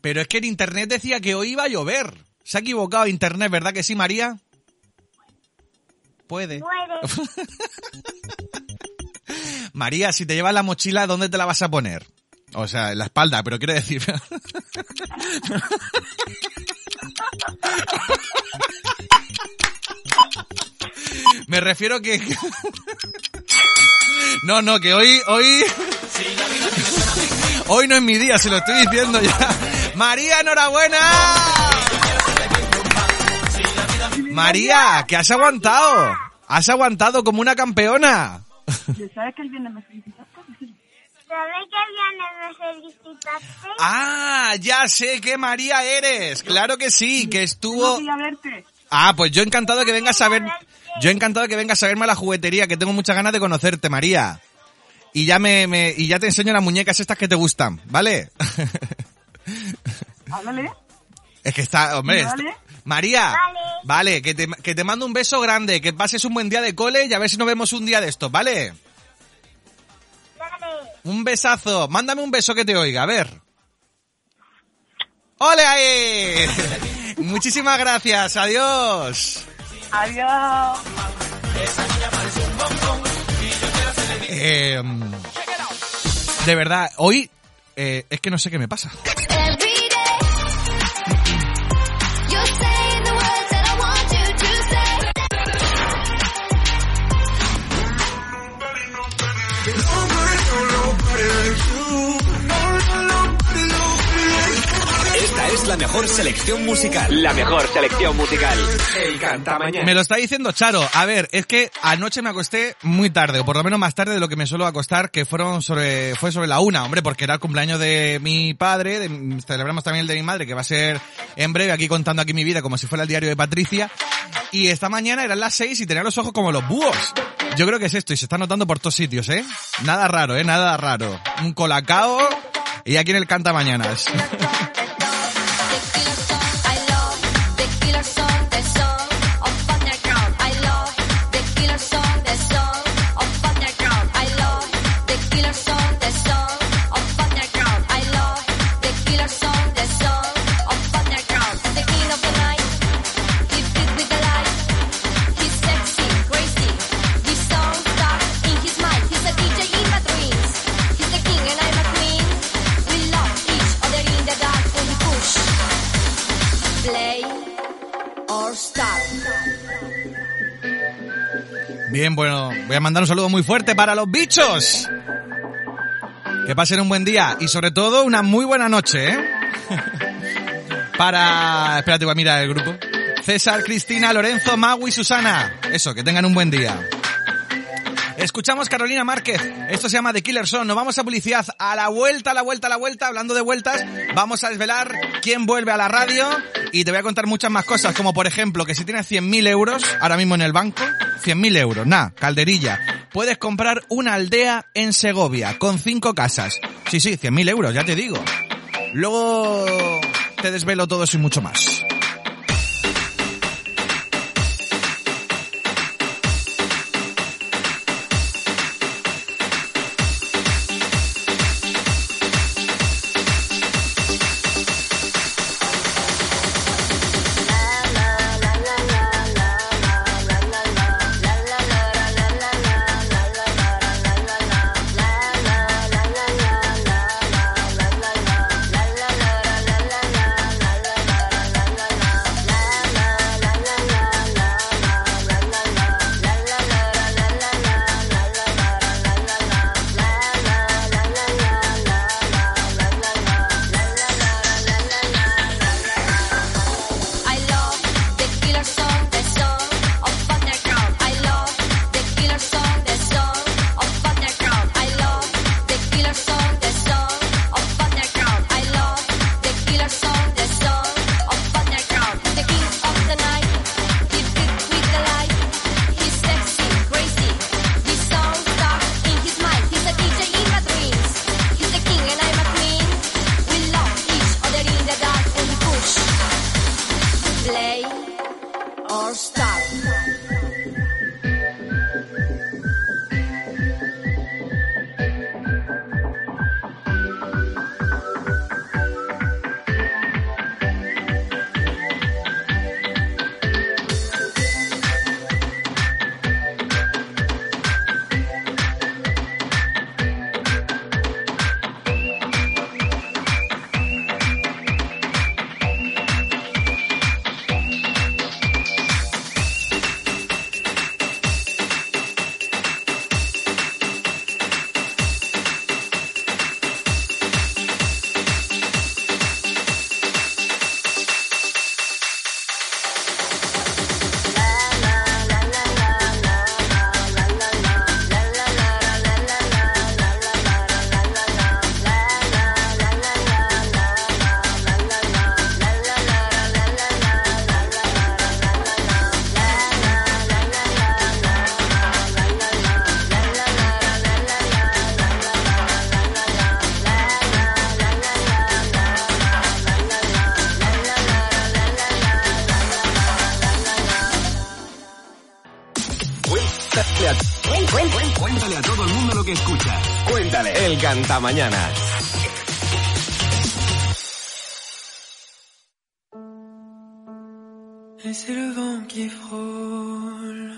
Speaker 3: Pero es que en internet decía que hoy iba a llover. Se ha equivocado internet, ¿verdad que sí, María? Puede.
Speaker 18: Puede.
Speaker 3: María, si te llevas la mochila, ¿dónde te la vas a poner? O sea, en la espalda, pero quiero decir... Me refiero que... No, no, que hoy, hoy... Hoy no es mi día, se lo estoy diciendo ya. María, enhorabuena. María, que has aguantado. Has aguantado como una campeona.
Speaker 19: ¿Sabes que el viernes me felicitaste?
Speaker 18: ¿Sabes que viernes me felicitaste?
Speaker 3: Ah, ya sé que María eres. Claro que sí, que estuvo... Ah, pues yo encantado de que vengas a ver... Yo encantado de que vengas a verme a la juguetería, que tengo muchas ganas de conocerte, María. Y ya me, me y ya te enseño las muñecas estas que te gustan, ¿vale?
Speaker 19: Háblale.
Speaker 3: Es que está, hombre,
Speaker 19: Vale.
Speaker 3: está- María,
Speaker 18: Vale.
Speaker 3: Vale, que te, que te mando un beso grande, que pases un buen día de cole y a ver si nos vemos un día de estos, ¿vale? Un besazo, mándame un beso que te oiga, a ver. ¡Ole ahí! Muchísimas gracias, adiós.
Speaker 19: Adiós.
Speaker 3: Eh, de verdad, hoy eh, es que no sé qué me pasa.
Speaker 5: La mejor selección musical. La mejor selección musical. El Cantamañana.
Speaker 3: Me lo está diciendo Charo. A ver, es que anoche me acosté muy tarde, o por lo menos más tarde de lo que me suelo acostar, que fueron sobre, fue sobre la una, hombre, porque era el cumpleaños de mi padre, de- celebramos también el de mi madre, que va a ser en breve, aquí contando aquí mi vida como si fuera el diario de Patricia. Y esta mañana eran las seis y tenía los ojos como los búhos. Yo creo que es esto y se está notando por todos sitios, ¿eh? Nada raro, ¿eh? Nada raro. Un colacao y aquí en el Canta Mañanas. Bien, bueno, voy a mandar un saludo muy fuerte para los bichos. Que pasen un buen día y sobre todo una muy buena noche, ¿eh? Para... Espérate, voy a mirar el grupo. César, Cristina, Lorenzo, Mau y Susana. Eso, que tengan un buen día. Escuchamos Carolina Márquez. Esto se llama The Killer Song. Nos vamos a publicidad. A la vuelta, a la vuelta, a la vuelta. Hablando de vueltas, vamos a desvelar quién vuelve a la radio. Y te voy a contar muchas más cosas. Como por ejemplo, que si tienes 100.000 euros ahora mismo en el banco, 100.000 euros, nada, calderilla. Puedes comprar una aldea en Segovia con cinco casas. Sí, sí, 100.000 euros, ya te digo. Luego te desvelo todo y mucho más.
Speaker 5: Cuéntale. El Cantamañana.
Speaker 20: Et c'est le vent qui frôle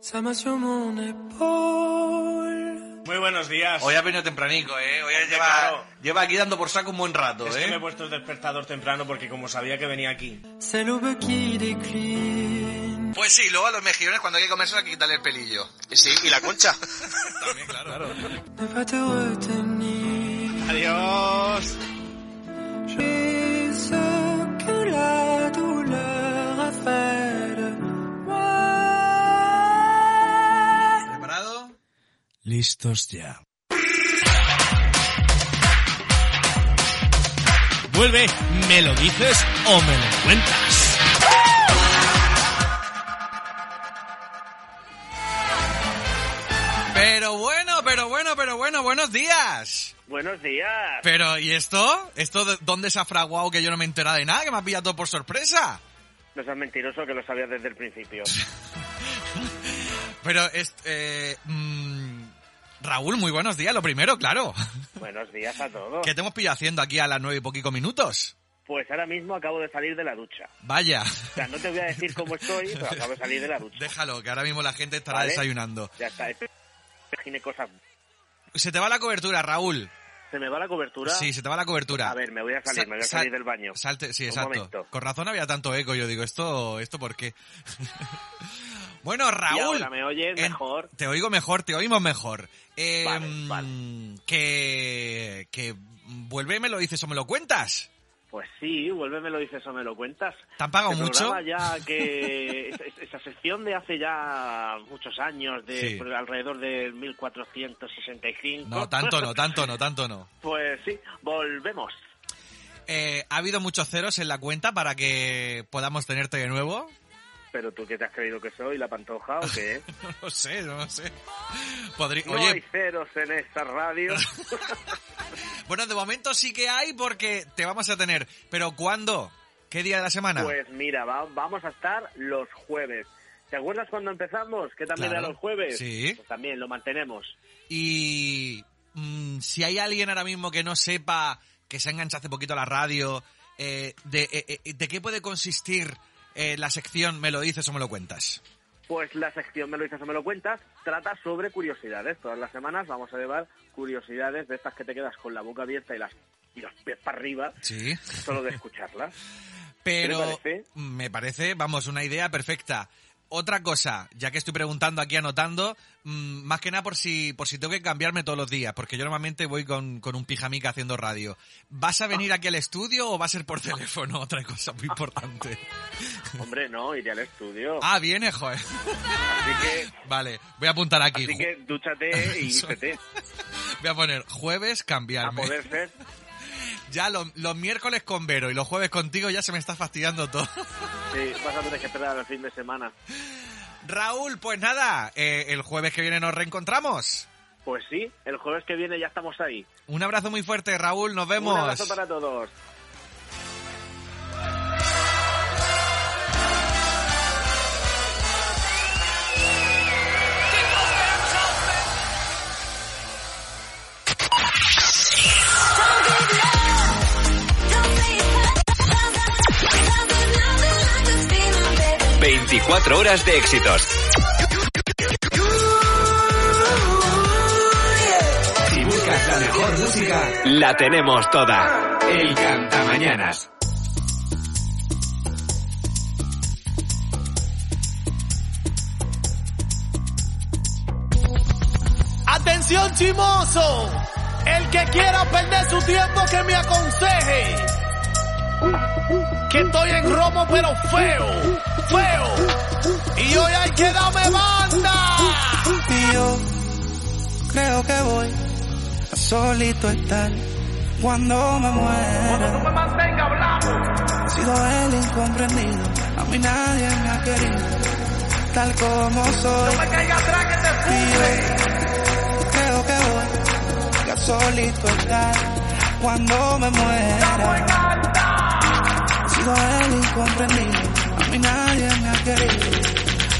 Speaker 20: sa main sur mon épaule.
Speaker 21: Muy buenos días.
Speaker 3: Hoy ha venido tempranico, ¿eh? Hoy lleva,
Speaker 21: claro.
Speaker 3: lleva aquí dando por saco un buen rato,
Speaker 21: Es
Speaker 3: ¿eh?
Speaker 21: que me he puesto el despertador temprano porque como sabía que venía aquí.
Speaker 20: C'est l'aube qui décline.
Speaker 3: Pues sí, luego a los mejillones cuando hay que comerse hay que quitarle el pelillo.
Speaker 21: Sí, y la concha.
Speaker 3: También, claro.
Speaker 20: Retenir.
Speaker 21: Adiós.
Speaker 20: J'ai ce que la douleur a fait de moi.
Speaker 3: ¿Preparado?
Speaker 22: Listos ya. Vuelve, me lo dices o me lo cuentas.
Speaker 3: Pero bueno, pero bueno, pero bueno, buenos días.
Speaker 21: Buenos días.
Speaker 3: Pero, ¿y esto? ¿Esto de dónde se ha fraguado que yo no me he enterado de nada? Que me ha pillado todo por sorpresa.
Speaker 21: No seas mentiroso que lo sabías desde el principio.
Speaker 3: Pero, es, eh, mm, Raúl, muy buenos días, lo primero, claro.
Speaker 21: buenos días a todos.
Speaker 3: ¿Qué te hemos pillado haciendo aquí a las nueve y poquito minutos?
Speaker 21: Pues ahora mismo acabo de salir de la ducha.
Speaker 3: Vaya.
Speaker 21: O sea, no te voy a decir cómo estoy, pero acabo de salir de la ducha.
Speaker 3: Déjalo, que ahora mismo la gente estará
Speaker 21: ¿Vale?
Speaker 3: desayunando.
Speaker 21: Ya está. Imagine cosas.
Speaker 3: Se te va la cobertura, Raúl.
Speaker 21: ¿Se me va la cobertura?
Speaker 3: Sí, se te va la cobertura.
Speaker 21: A ver, me voy a salir,
Speaker 3: Sa-
Speaker 21: me voy a
Speaker 3: sal-
Speaker 21: salir del baño.
Speaker 3: Salte, sí,
Speaker 21: Un
Speaker 3: exacto.
Speaker 21: momento.
Speaker 3: Con razón había tanto eco, yo digo, ¿esto, esto por qué? bueno, Raúl.
Speaker 21: Y ahora me oyes mejor.
Speaker 3: Te oigo mejor, te oímos mejor. Eh,
Speaker 21: Vale,
Speaker 3: mm, Que, que vuelve y me lo dices o me lo cuentas.
Speaker 21: Pues sí, vuelve, me lo dices o me lo cuentas.
Speaker 3: ¿Te han pagado
Speaker 21: Ese
Speaker 3: mucho?
Speaker 21: ya que esa, sección de hace ya muchos años, de
Speaker 3: Sí.
Speaker 21: alrededor del 1465.
Speaker 3: No, tanto no, tanto no, tanto no.
Speaker 21: Pues sí, volvemos.
Speaker 3: Eh, ¿Ha habido muchos ceros en la cuenta para que podamos tenerte de nuevo?
Speaker 21: Pero tú qué te has creído que soy, la pantoja o qué?
Speaker 3: No lo sé, no lo sé.
Speaker 21: No
Speaker 3: Oye,
Speaker 21: hay ceros en esta radio.
Speaker 3: bueno, de momento sí que hay porque te vamos a tener. Pero ¿cuándo? ¿Qué día de la semana?
Speaker 21: Pues mira, va- vamos a estar los jueves. ¿Te acuerdas cuando empezamos? Que también
Speaker 3: Claro,
Speaker 21: era los jueves.
Speaker 3: sí.
Speaker 21: Pues también lo mantenemos.
Speaker 3: Y mm, si hay alguien ahora mismo que no sepa, que se ha enganchado hace poquito a la radio, eh, de, eh, eh, ¿de qué puede consistir eh, la sección Me lo dices o me lo cuentas?
Speaker 21: Pues la sección Me lo dices o me lo cuentas trata sobre curiosidades. Todas las semanas vamos a llevar curiosidades de estas que te quedas con la boca abierta y las y los pies para arriba
Speaker 3: Sí.
Speaker 21: solo de escucharlas.
Speaker 3: Pero me parece, vamos, una idea perfecta. Otra cosa, ya que estoy preguntando aquí, anotando, mm, más que nada por si, por si tengo que cambiarme todos los días, porque yo normalmente voy con, con un pijamica haciendo radio. ¿Vas a venir aquí al estudio o va a ser por teléfono? Otra cosa muy importante.
Speaker 21: Hombre, no, iré al estudio.
Speaker 3: Ah, viene, joder.
Speaker 21: Así que,
Speaker 3: Vale, voy a apuntar aquí.
Speaker 21: así que dúchate y vístete.
Speaker 3: Voy a poner jueves
Speaker 21: A
Speaker 3: cambiarme.
Speaker 21: poder ser.
Speaker 3: Ya lo- los miércoles con Vero y los jueves contigo ya se me está fastidiando todo.
Speaker 21: Sí, vas a tener que esperar al fin de semana.
Speaker 3: Raúl, pues nada, eh, el jueves que viene nos reencontramos.
Speaker 21: Pues sí, el jueves que viene ya estamos ahí.
Speaker 3: Un abrazo muy fuerte, Raúl, nos vemos.
Speaker 21: Un abrazo para todos.
Speaker 5: 24 horas de éxitos. Si buscas la mejor música, la tenemos toda. El Cantamañanas.
Speaker 23: Atención chimoso, el que quiera perder su tiempo que me aconseje. Que estoy en romo pero feo, feo. Y hoy hay que darme banda.
Speaker 24: Y yo creo que voy a solito estar cuando me muera.
Speaker 23: Cuando tú me mantengas hablando.
Speaker 24: He sido el incomprendido, a mí nadie me ha querido, tal como soy.
Speaker 23: No me caiga atrás que te fume.
Speaker 24: Creo que voy a solito estar cuando me muera. He sido el incomprendido, mí nadie me ha querido,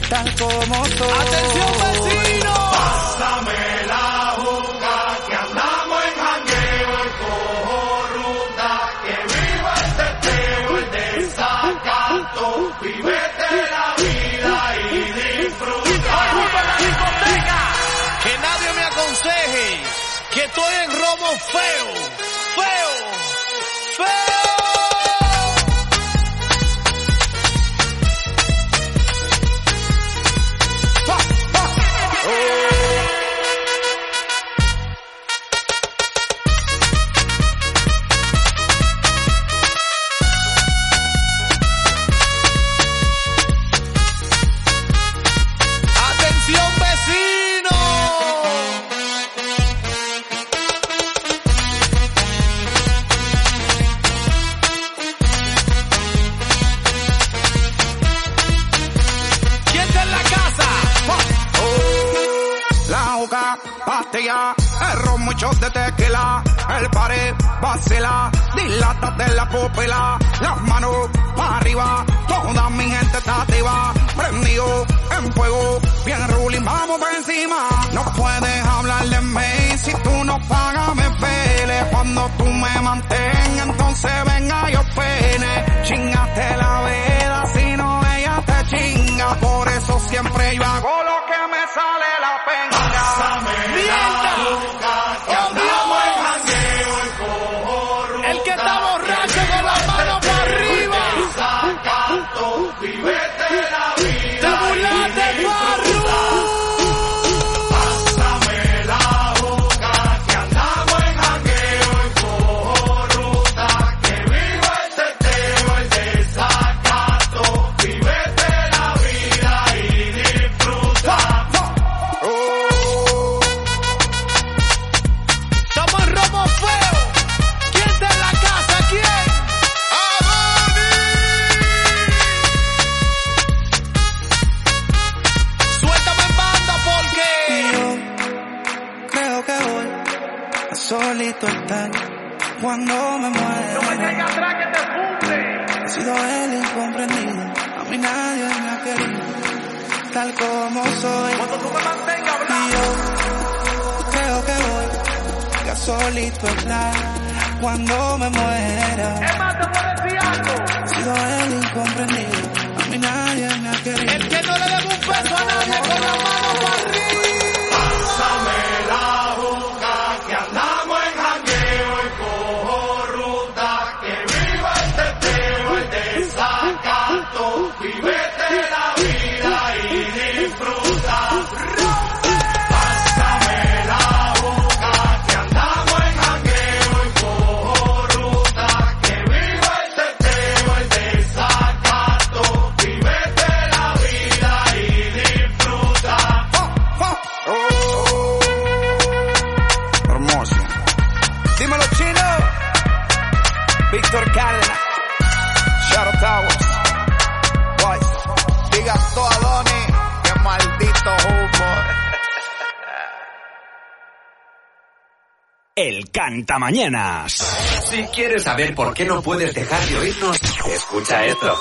Speaker 24: tal como soy.
Speaker 23: Atención vecino.
Speaker 12: Pásame la juca que andamos en jangueo, el cojo ruta, que viva el teteo, el desacato, vivete la vida y disfruta.
Speaker 23: la discoteca. Que nadie me aconseje que estoy en romo feo, feo, feo.
Speaker 12: El
Speaker 1: Cantamañanas.
Speaker 5: Si quieres saber por qué no puedes dejar de oírnos, escucha esto.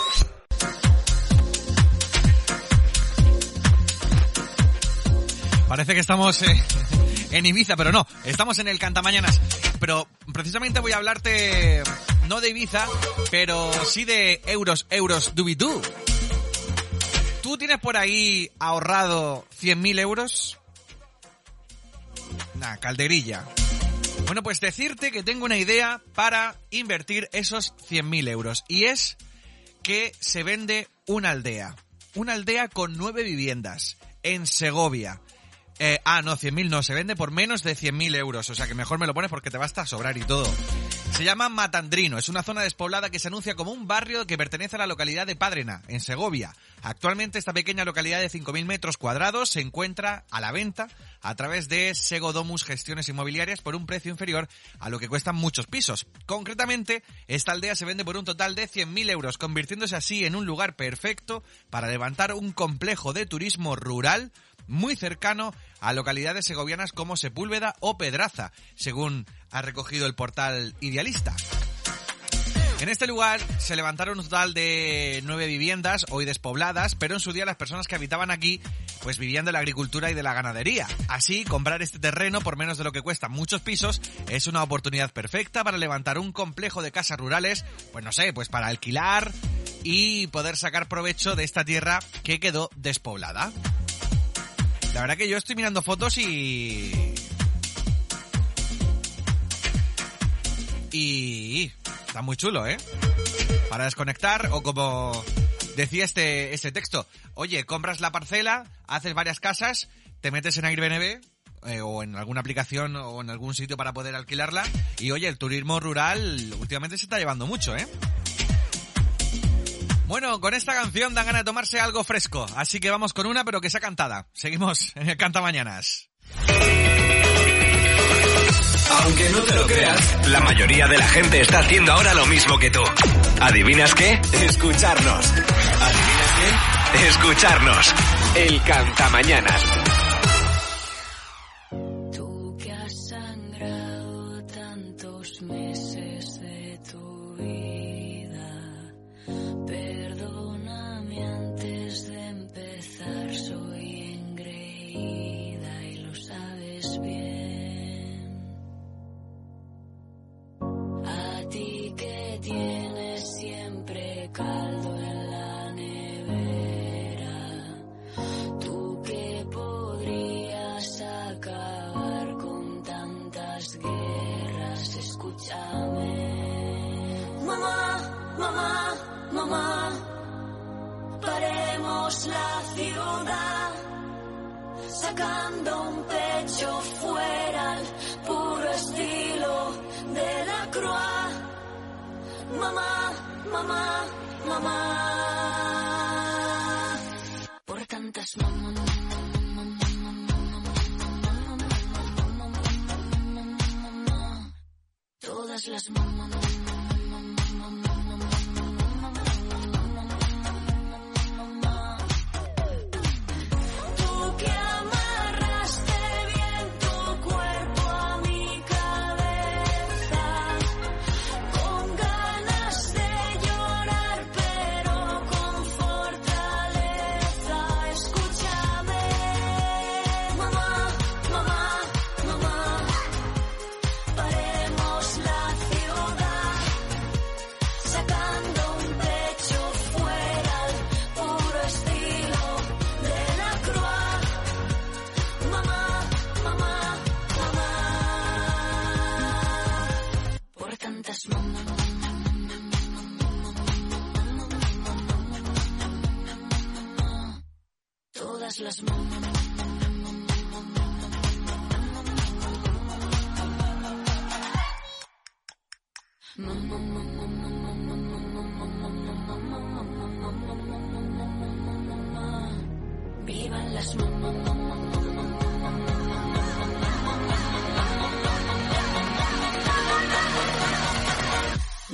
Speaker 3: Parece que estamos eh, en Ibiza, pero no, estamos en el Cantamañanas. Pero precisamente voy a hablarte no de Ibiza, pero sí de euros, euros, dubidú. ¿Tú tienes por ahí ahorrado 100.000 euros? Nah, calderilla. Bueno, pues decirte que tengo una idea para invertir esos 100.000 euros. Y es que se vende una aldea. Una aldea con nueve viviendas en Segovia. Eh, ah, no, 100.000 no, se vende por menos de 100.000 euros, o sea que mejor me lo pones porque te va hasta a sobrar y todo. Se llama Matandrino, es una zona despoblada que se anuncia como un barrio que pertenece a la localidad de Padrena, en Segovia. Actualmente esta pequeña localidad de 5.000 metros cuadrados se encuentra a la venta a través de Segodomus Gestiones Inmobiliarias por un precio inferior a lo que cuestan muchos pisos. Concretamente, esta aldea se vende por un total de 100.000 euros, convirtiéndose así en un lugar perfecto para levantar un complejo de turismo rural muy cercano a localidades segovianas como Sepúlveda o Pedraza, según ha recogido el portal Idealista. En este lugar se levantaron un total de nueve viviendas, hoy despobladas, pero en su día las personas que habitaban aquí pues vivían de la agricultura y de la ganadería. Así, comprar este terreno por menos de lo que cuestan muchos pisos es una oportunidad perfecta para levantar un complejo de casas rurales, pues no sé, pues para alquilar y poder sacar provecho de esta tierra que quedó despoblada. La verdad que yo estoy mirando fotos y... Y... Está muy chulo, ¿eh? Para desconectar o como decía este, este texto. Oye, compras la parcela, haces varias casas, te metes en Airbnb eh, o en alguna aplicación o en algún sitio para poder alquilarla y oye, el turismo rural últimamente se está llevando mucho, ¿eh? Bueno, con esta canción dan ganas de tomarse algo fresco, así que vamos con una pero que sea cantada. Seguimos en el Canta Mañanas.
Speaker 5: Aunque no te lo creas, la mayoría de la gente está haciendo ahora lo mismo que tú. ¿Adivinas qué? Escucharnos. ¿Adivinas qué? Escucharnos. El Cantamañanas.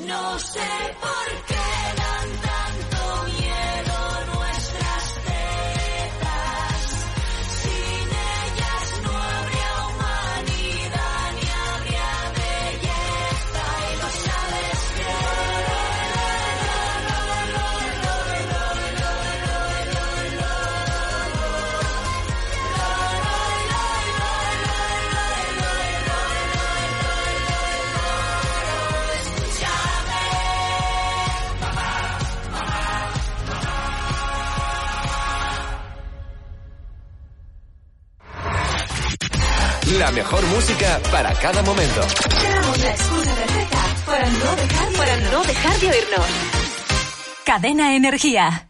Speaker 17: No sé por qué
Speaker 25: mejor música para cada momento.
Speaker 26: Tenemos la excusa perfecta para no dejar, para no dejar de oírnos. Cadena Energía.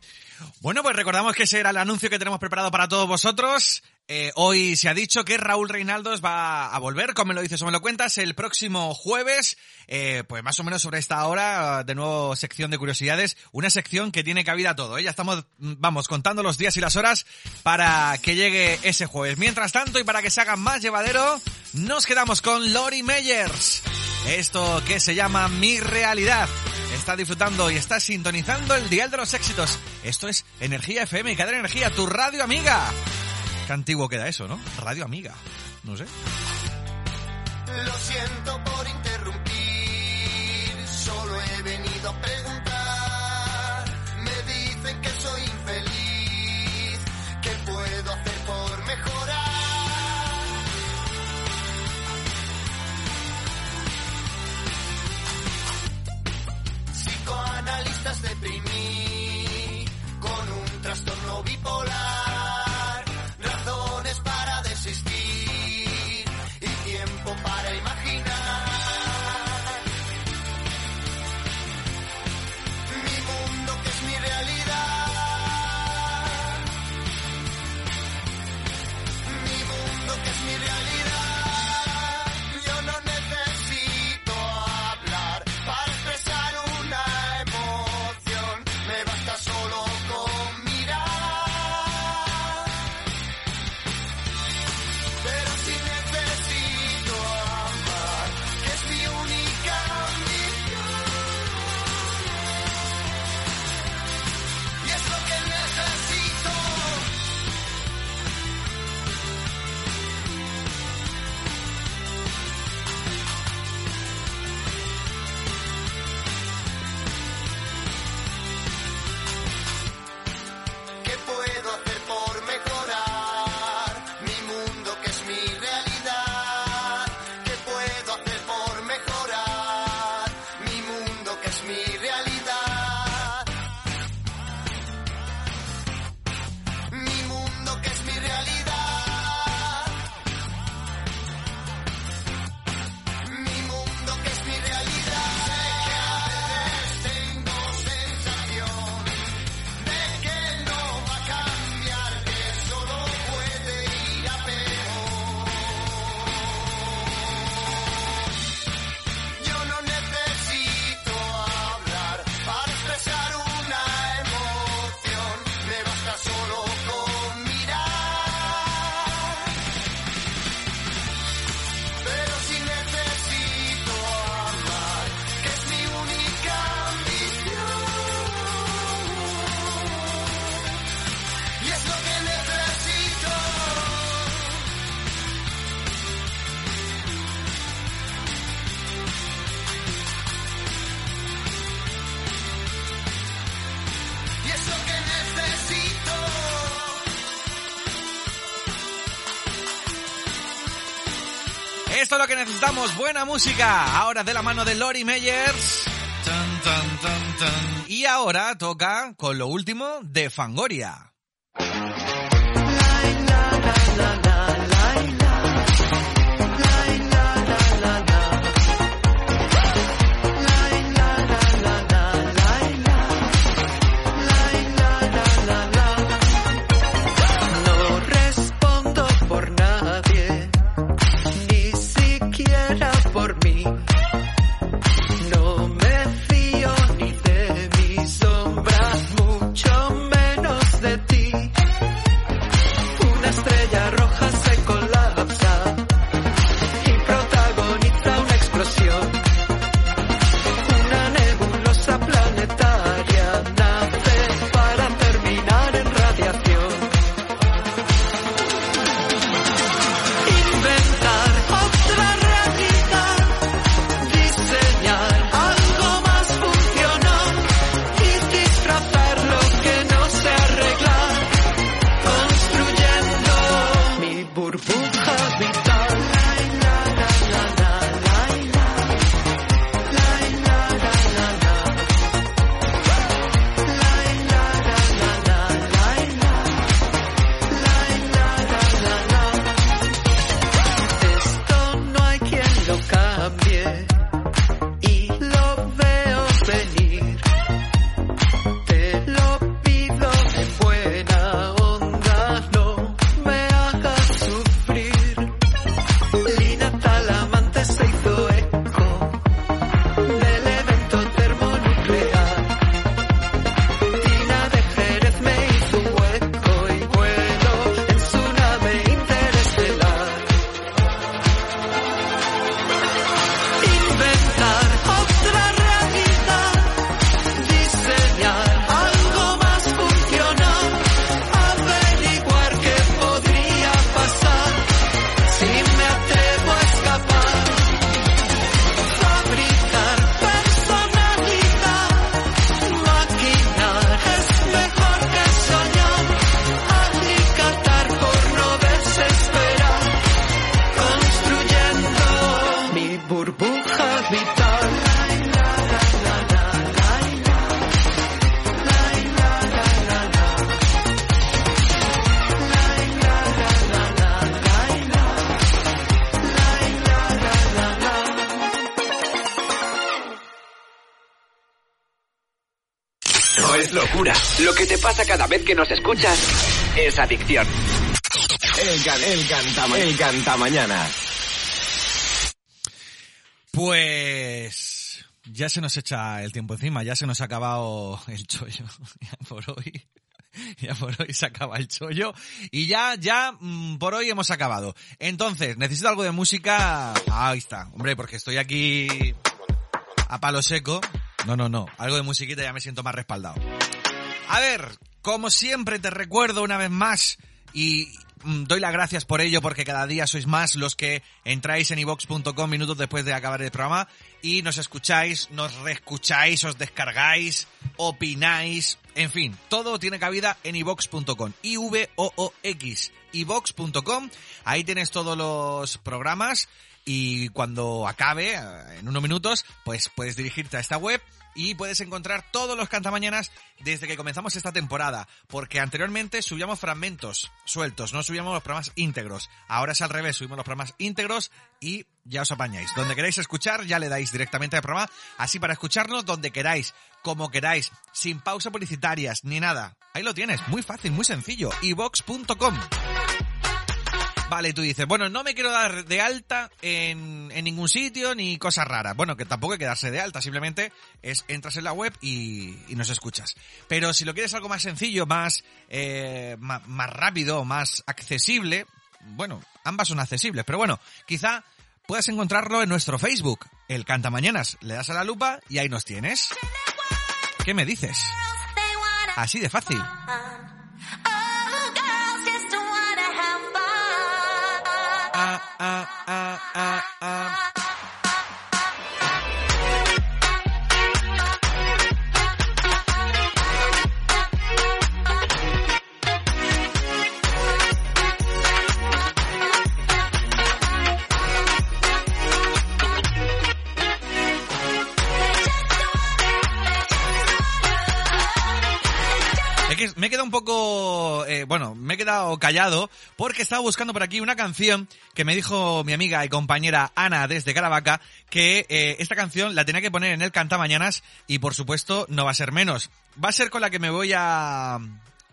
Speaker 3: Bueno, pues recordamos que ese era el anuncio que tenemos preparado para todos vosotros. Eh, hoy se ha dicho que Raúl Reinaldos va a volver, como me lo dices o me lo cuentas, el próximo jueves, eh, pues más o menos sobre esta hora, de nuevo sección de curiosidades, una sección que tiene cabida todo. ¿eh? Ya estamos, vamos, contando los días y las horas para que llegue ese jueves. Mientras tanto, y para que se haga más llevadero, nos quedamos con Lori Meyers. Esto que se llama Mi Realidad. Está disfrutando y está sintonizando el Dial de los Éxitos. Esto es Energía FM, Cadena Energía, tu radio amiga. Qué antiguo queda eso, ¿no? Radio amiga. No sé.
Speaker 27: Lo siento por interrumpir, solo he venido a preguntar. Me dicen que soy infeliz, ¿qué puedo hacer por mejorar? Psicoanalistas deprimí
Speaker 3: Necesitamos, buena música. Ahora de la mano de Lori Meyers. Tan, tan, tan, tan. Y ahora toca con lo último de Fangoria.
Speaker 5: Pasa cada vez que nos escuchas es adicción. El, can, el, cantama, el cantamañana.
Speaker 3: Pues ya se nos echa el tiempo encima, ya se nos ha acabado el chollo. Ya por hoy. Ya por hoy se acaba el chollo. Y ya, ya, mm, por hoy hemos acabado. Entonces, necesito algo de música. Ahí está. Hombre, porque estoy aquí a palo seco. No, no, no. Algo de musiquita ya me siento más respaldado. A ver, como siempre te recuerdo una vez más y mm, doy las gracias por ello porque cada día sois más los que entráis en ivox.com minutos después de acabar el programa y nos escucháis, nos reescucháis, os descargáis, opináis, en fin, todo tiene cabida en ivox.com. I-V-O-O-X, ivox.com. Ahí tienes todos los programas y cuando acabe, eh, en unos minutos, pues puedes dirigirte a esta web y puedes encontrar todos los cantamañanas desde que comenzamos esta temporada, porque anteriormente subíamos fragmentos sueltos, no subíamos los programas íntegros. Ahora es al revés, subimos los programas íntegros y ya os apañáis. Donde queráis escuchar, ya le dais directamente al programa, así para escucharnos donde queráis, como queráis, sin pausa publicitarias ni nada. Ahí lo tienes, muy fácil, muy sencillo, ivox.com. Vale, tú dices, bueno, no me quiero dar de alta en, en ningún sitio ni cosas raras. Bueno, que tampoco hay que darse de alta, simplemente es entras en la web y, nos escuchas. Pero si lo quieres algo más sencillo, más, eh, ma- más, rápido, más accesible, bueno, ambas son accesibles, pero bueno, quizá puedas encontrarlo en nuestro Facebook, el Cantamañanas. Le das a la lupa y ahí nos tienes. ¿Qué me dices? Así de fácil. Ah, ah, ah, me he quedado un poco, eh, bueno, me he quedado callado porque estaba buscando por aquí una canción que me dijo mi amiga y compañera Ana desde Caravaca que eh, esta canción la tenía que poner en el Cantamañanas y por supuesto no va a ser menos. Va a ser con la que me voy a...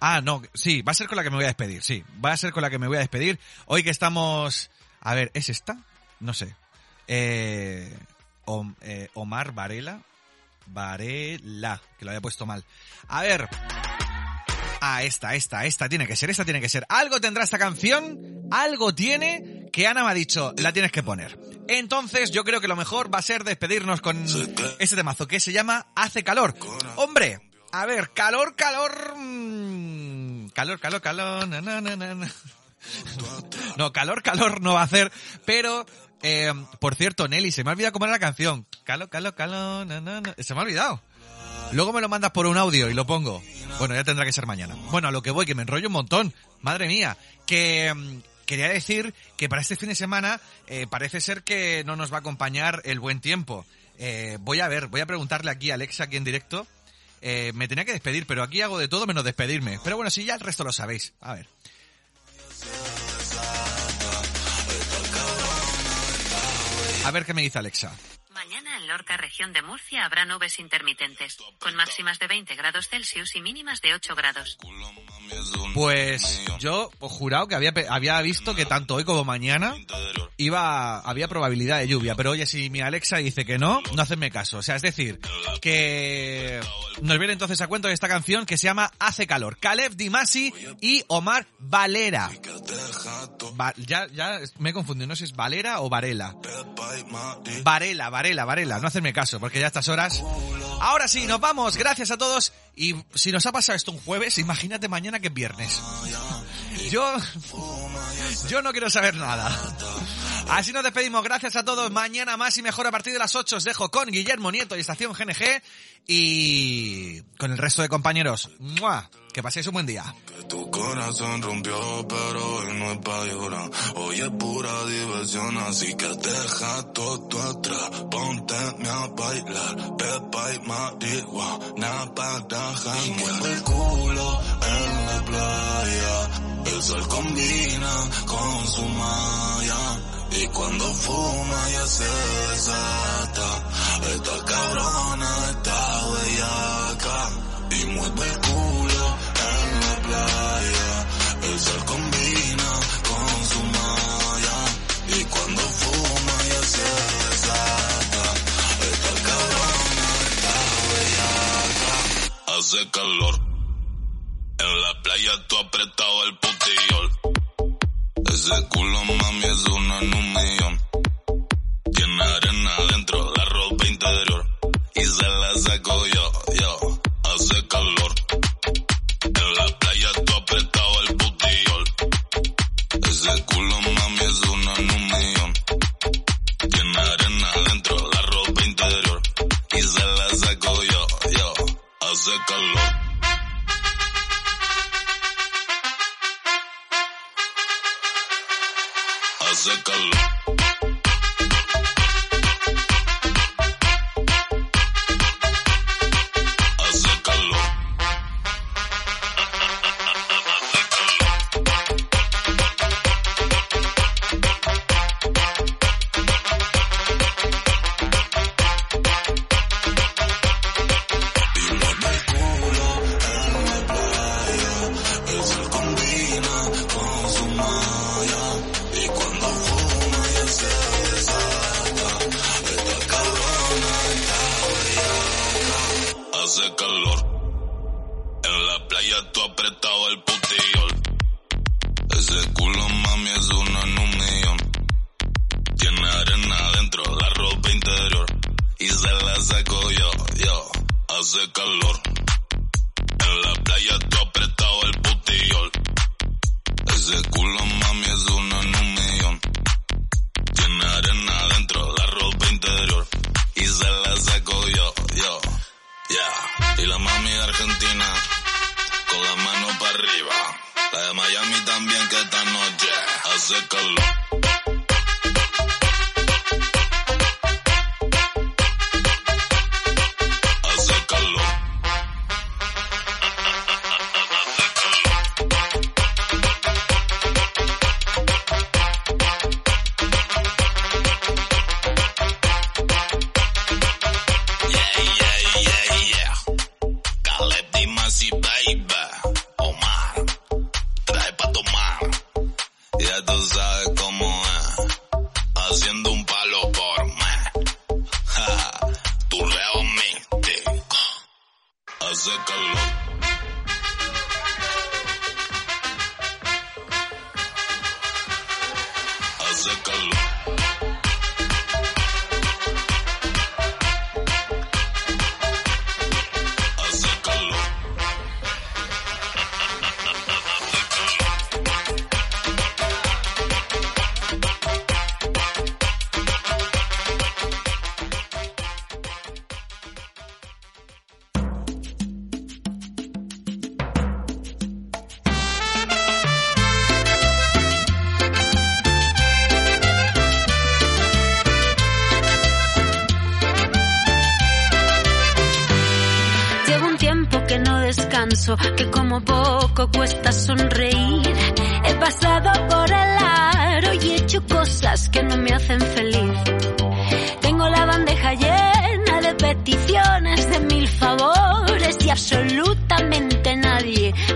Speaker 3: Ah, no, sí, va a ser con la que me voy a despedir, sí, va a ser con la que me voy a despedir. Hoy que estamos... A ver, ¿es esta? No sé. Eh, eh, Omar Varela. Varela, que lo había puesto mal. A ver, Ah, esta, esta, esta tiene que ser, esta tiene que ser. Algo tendrá esta canción, algo tiene que Ana me ha dicho, la tienes que poner. Entonces yo creo que lo mejor va a ser despedirnos con este temazo que se llama Hace calor. Hombre, a ver, calor, calor... mm, Calor, calor, calor... na. No, calor, calor no va a hacer, pero... eh, por cierto, Nelly, se me ha olvidado cómo era la canción. Calor, calor, calor... Se me ha olvidado. Luego me lo mandas por un audio y lo pongo. Bueno, ya tendrá que ser mañana. Bueno, a lo que voy, que me enrollo un montón. Madre mía. Que mm, quería decir que para este fin de semana eh, parece ser que no nos va a acompañar el buen tiempo. Eh, voy a ver, voy a preguntarle aquí a Alexa, aquí en directo. Eh, me tenía que despedir, pero aquí hago de todo menos despedirme. Pero bueno, si ya el resto lo sabéis. A ver. A ver qué me dice Alexa.
Speaker 28: En Lorca, región de Murcia, habrá nubes intermitentes, con máximas de 20 grados Celsius y mínimas de 8 grados.
Speaker 3: Pues yo jurado que había, había visto que tanto hoy como mañana iba, había probabilidad de lluvia, pero oye, si mi Alexa dice que no, no hacedme caso. O sea, es decir, que nos viene entonces a cuento de esta canción que se llama Hace calor. Caleb Dimasi y Omar Valera. Va- ya, ya me he confundido, no sé si es Valera o Varela. Varela, Varela, Varela, no hacerme caso, porque ya a estas horas. Ahora sí, nos vamos, gracias a todos. Y si nos ha pasado esto un jueves, imagínate mañana que es viernes. Yo, yo no quiero saber nada. Así nos despedimos, gracias a todos. Mañana más y mejor a partir de las 8 os dejo con Guillermo Nieto y Estación GNG y con el resto de compañeros. ¡Mua! Que paséis un buen día.
Speaker 29: Tu corazón rompió, pero hoy no es pa' llorar. Hoy es pura diversión, así que deja todo atrás. Ponte a bailar, pepa y marihuana para janguear. Mueve el culo en la playa. El sol combina con su malla. Y cuando fuma ya se desata. Esta cabrona está bellaca. y mueve el culo en la playa. El sol combina con su malla y cuando fuma ya se desata. Esta cabrona está bellaca. Hace calor. En la playa tú apretado el putillol. Ese culo mami es uno en un millón. Tiene arena adentro, la ropa interior. Y se la saco yo, yo. Hace calor. En la playa tú apretado el putillol. Ese culo mami es uno en un millón. Tiene arena adentro, la ropa interior. Y se la saco yo, yo. Hace calor. Hace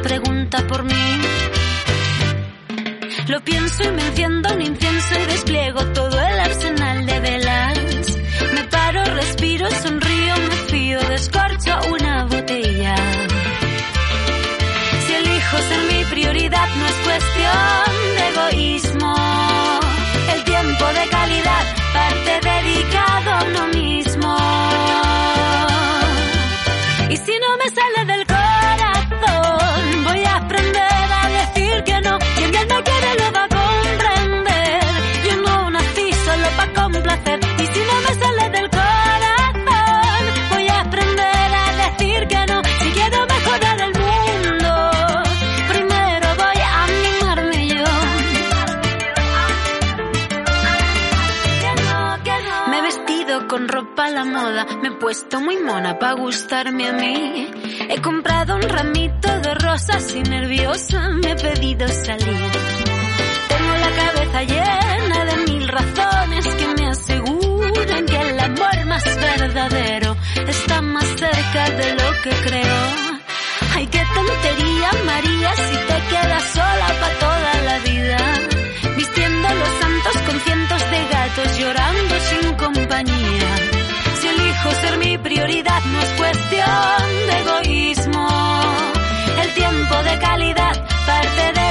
Speaker 30: pregunta por mí. Lo pienso y me enciendo un incienso y despliego todo el arsenal de velas. Me paro, respiro, sonrío, me fío, descorcho una botella. Si elijo ser mi prioridad no es cuestión de egoísmo. El tiempo de puesto muy mona para gustarme a mí. He comprado un ramito de rosas y nerviosa me he pedido salir. Tengo la cabeza llena de mil razones que me aseguran que el amor más verdadero está más cerca de lo que creo.
Speaker 11: Ay, qué tontería, María, si te quedas sola para toda la vida. Vistiendo los santos con cientos de gatos llorando sin compañía elijo ser mi prioridad, no es cuestión de egoísmo. El tiempo de calidad parte de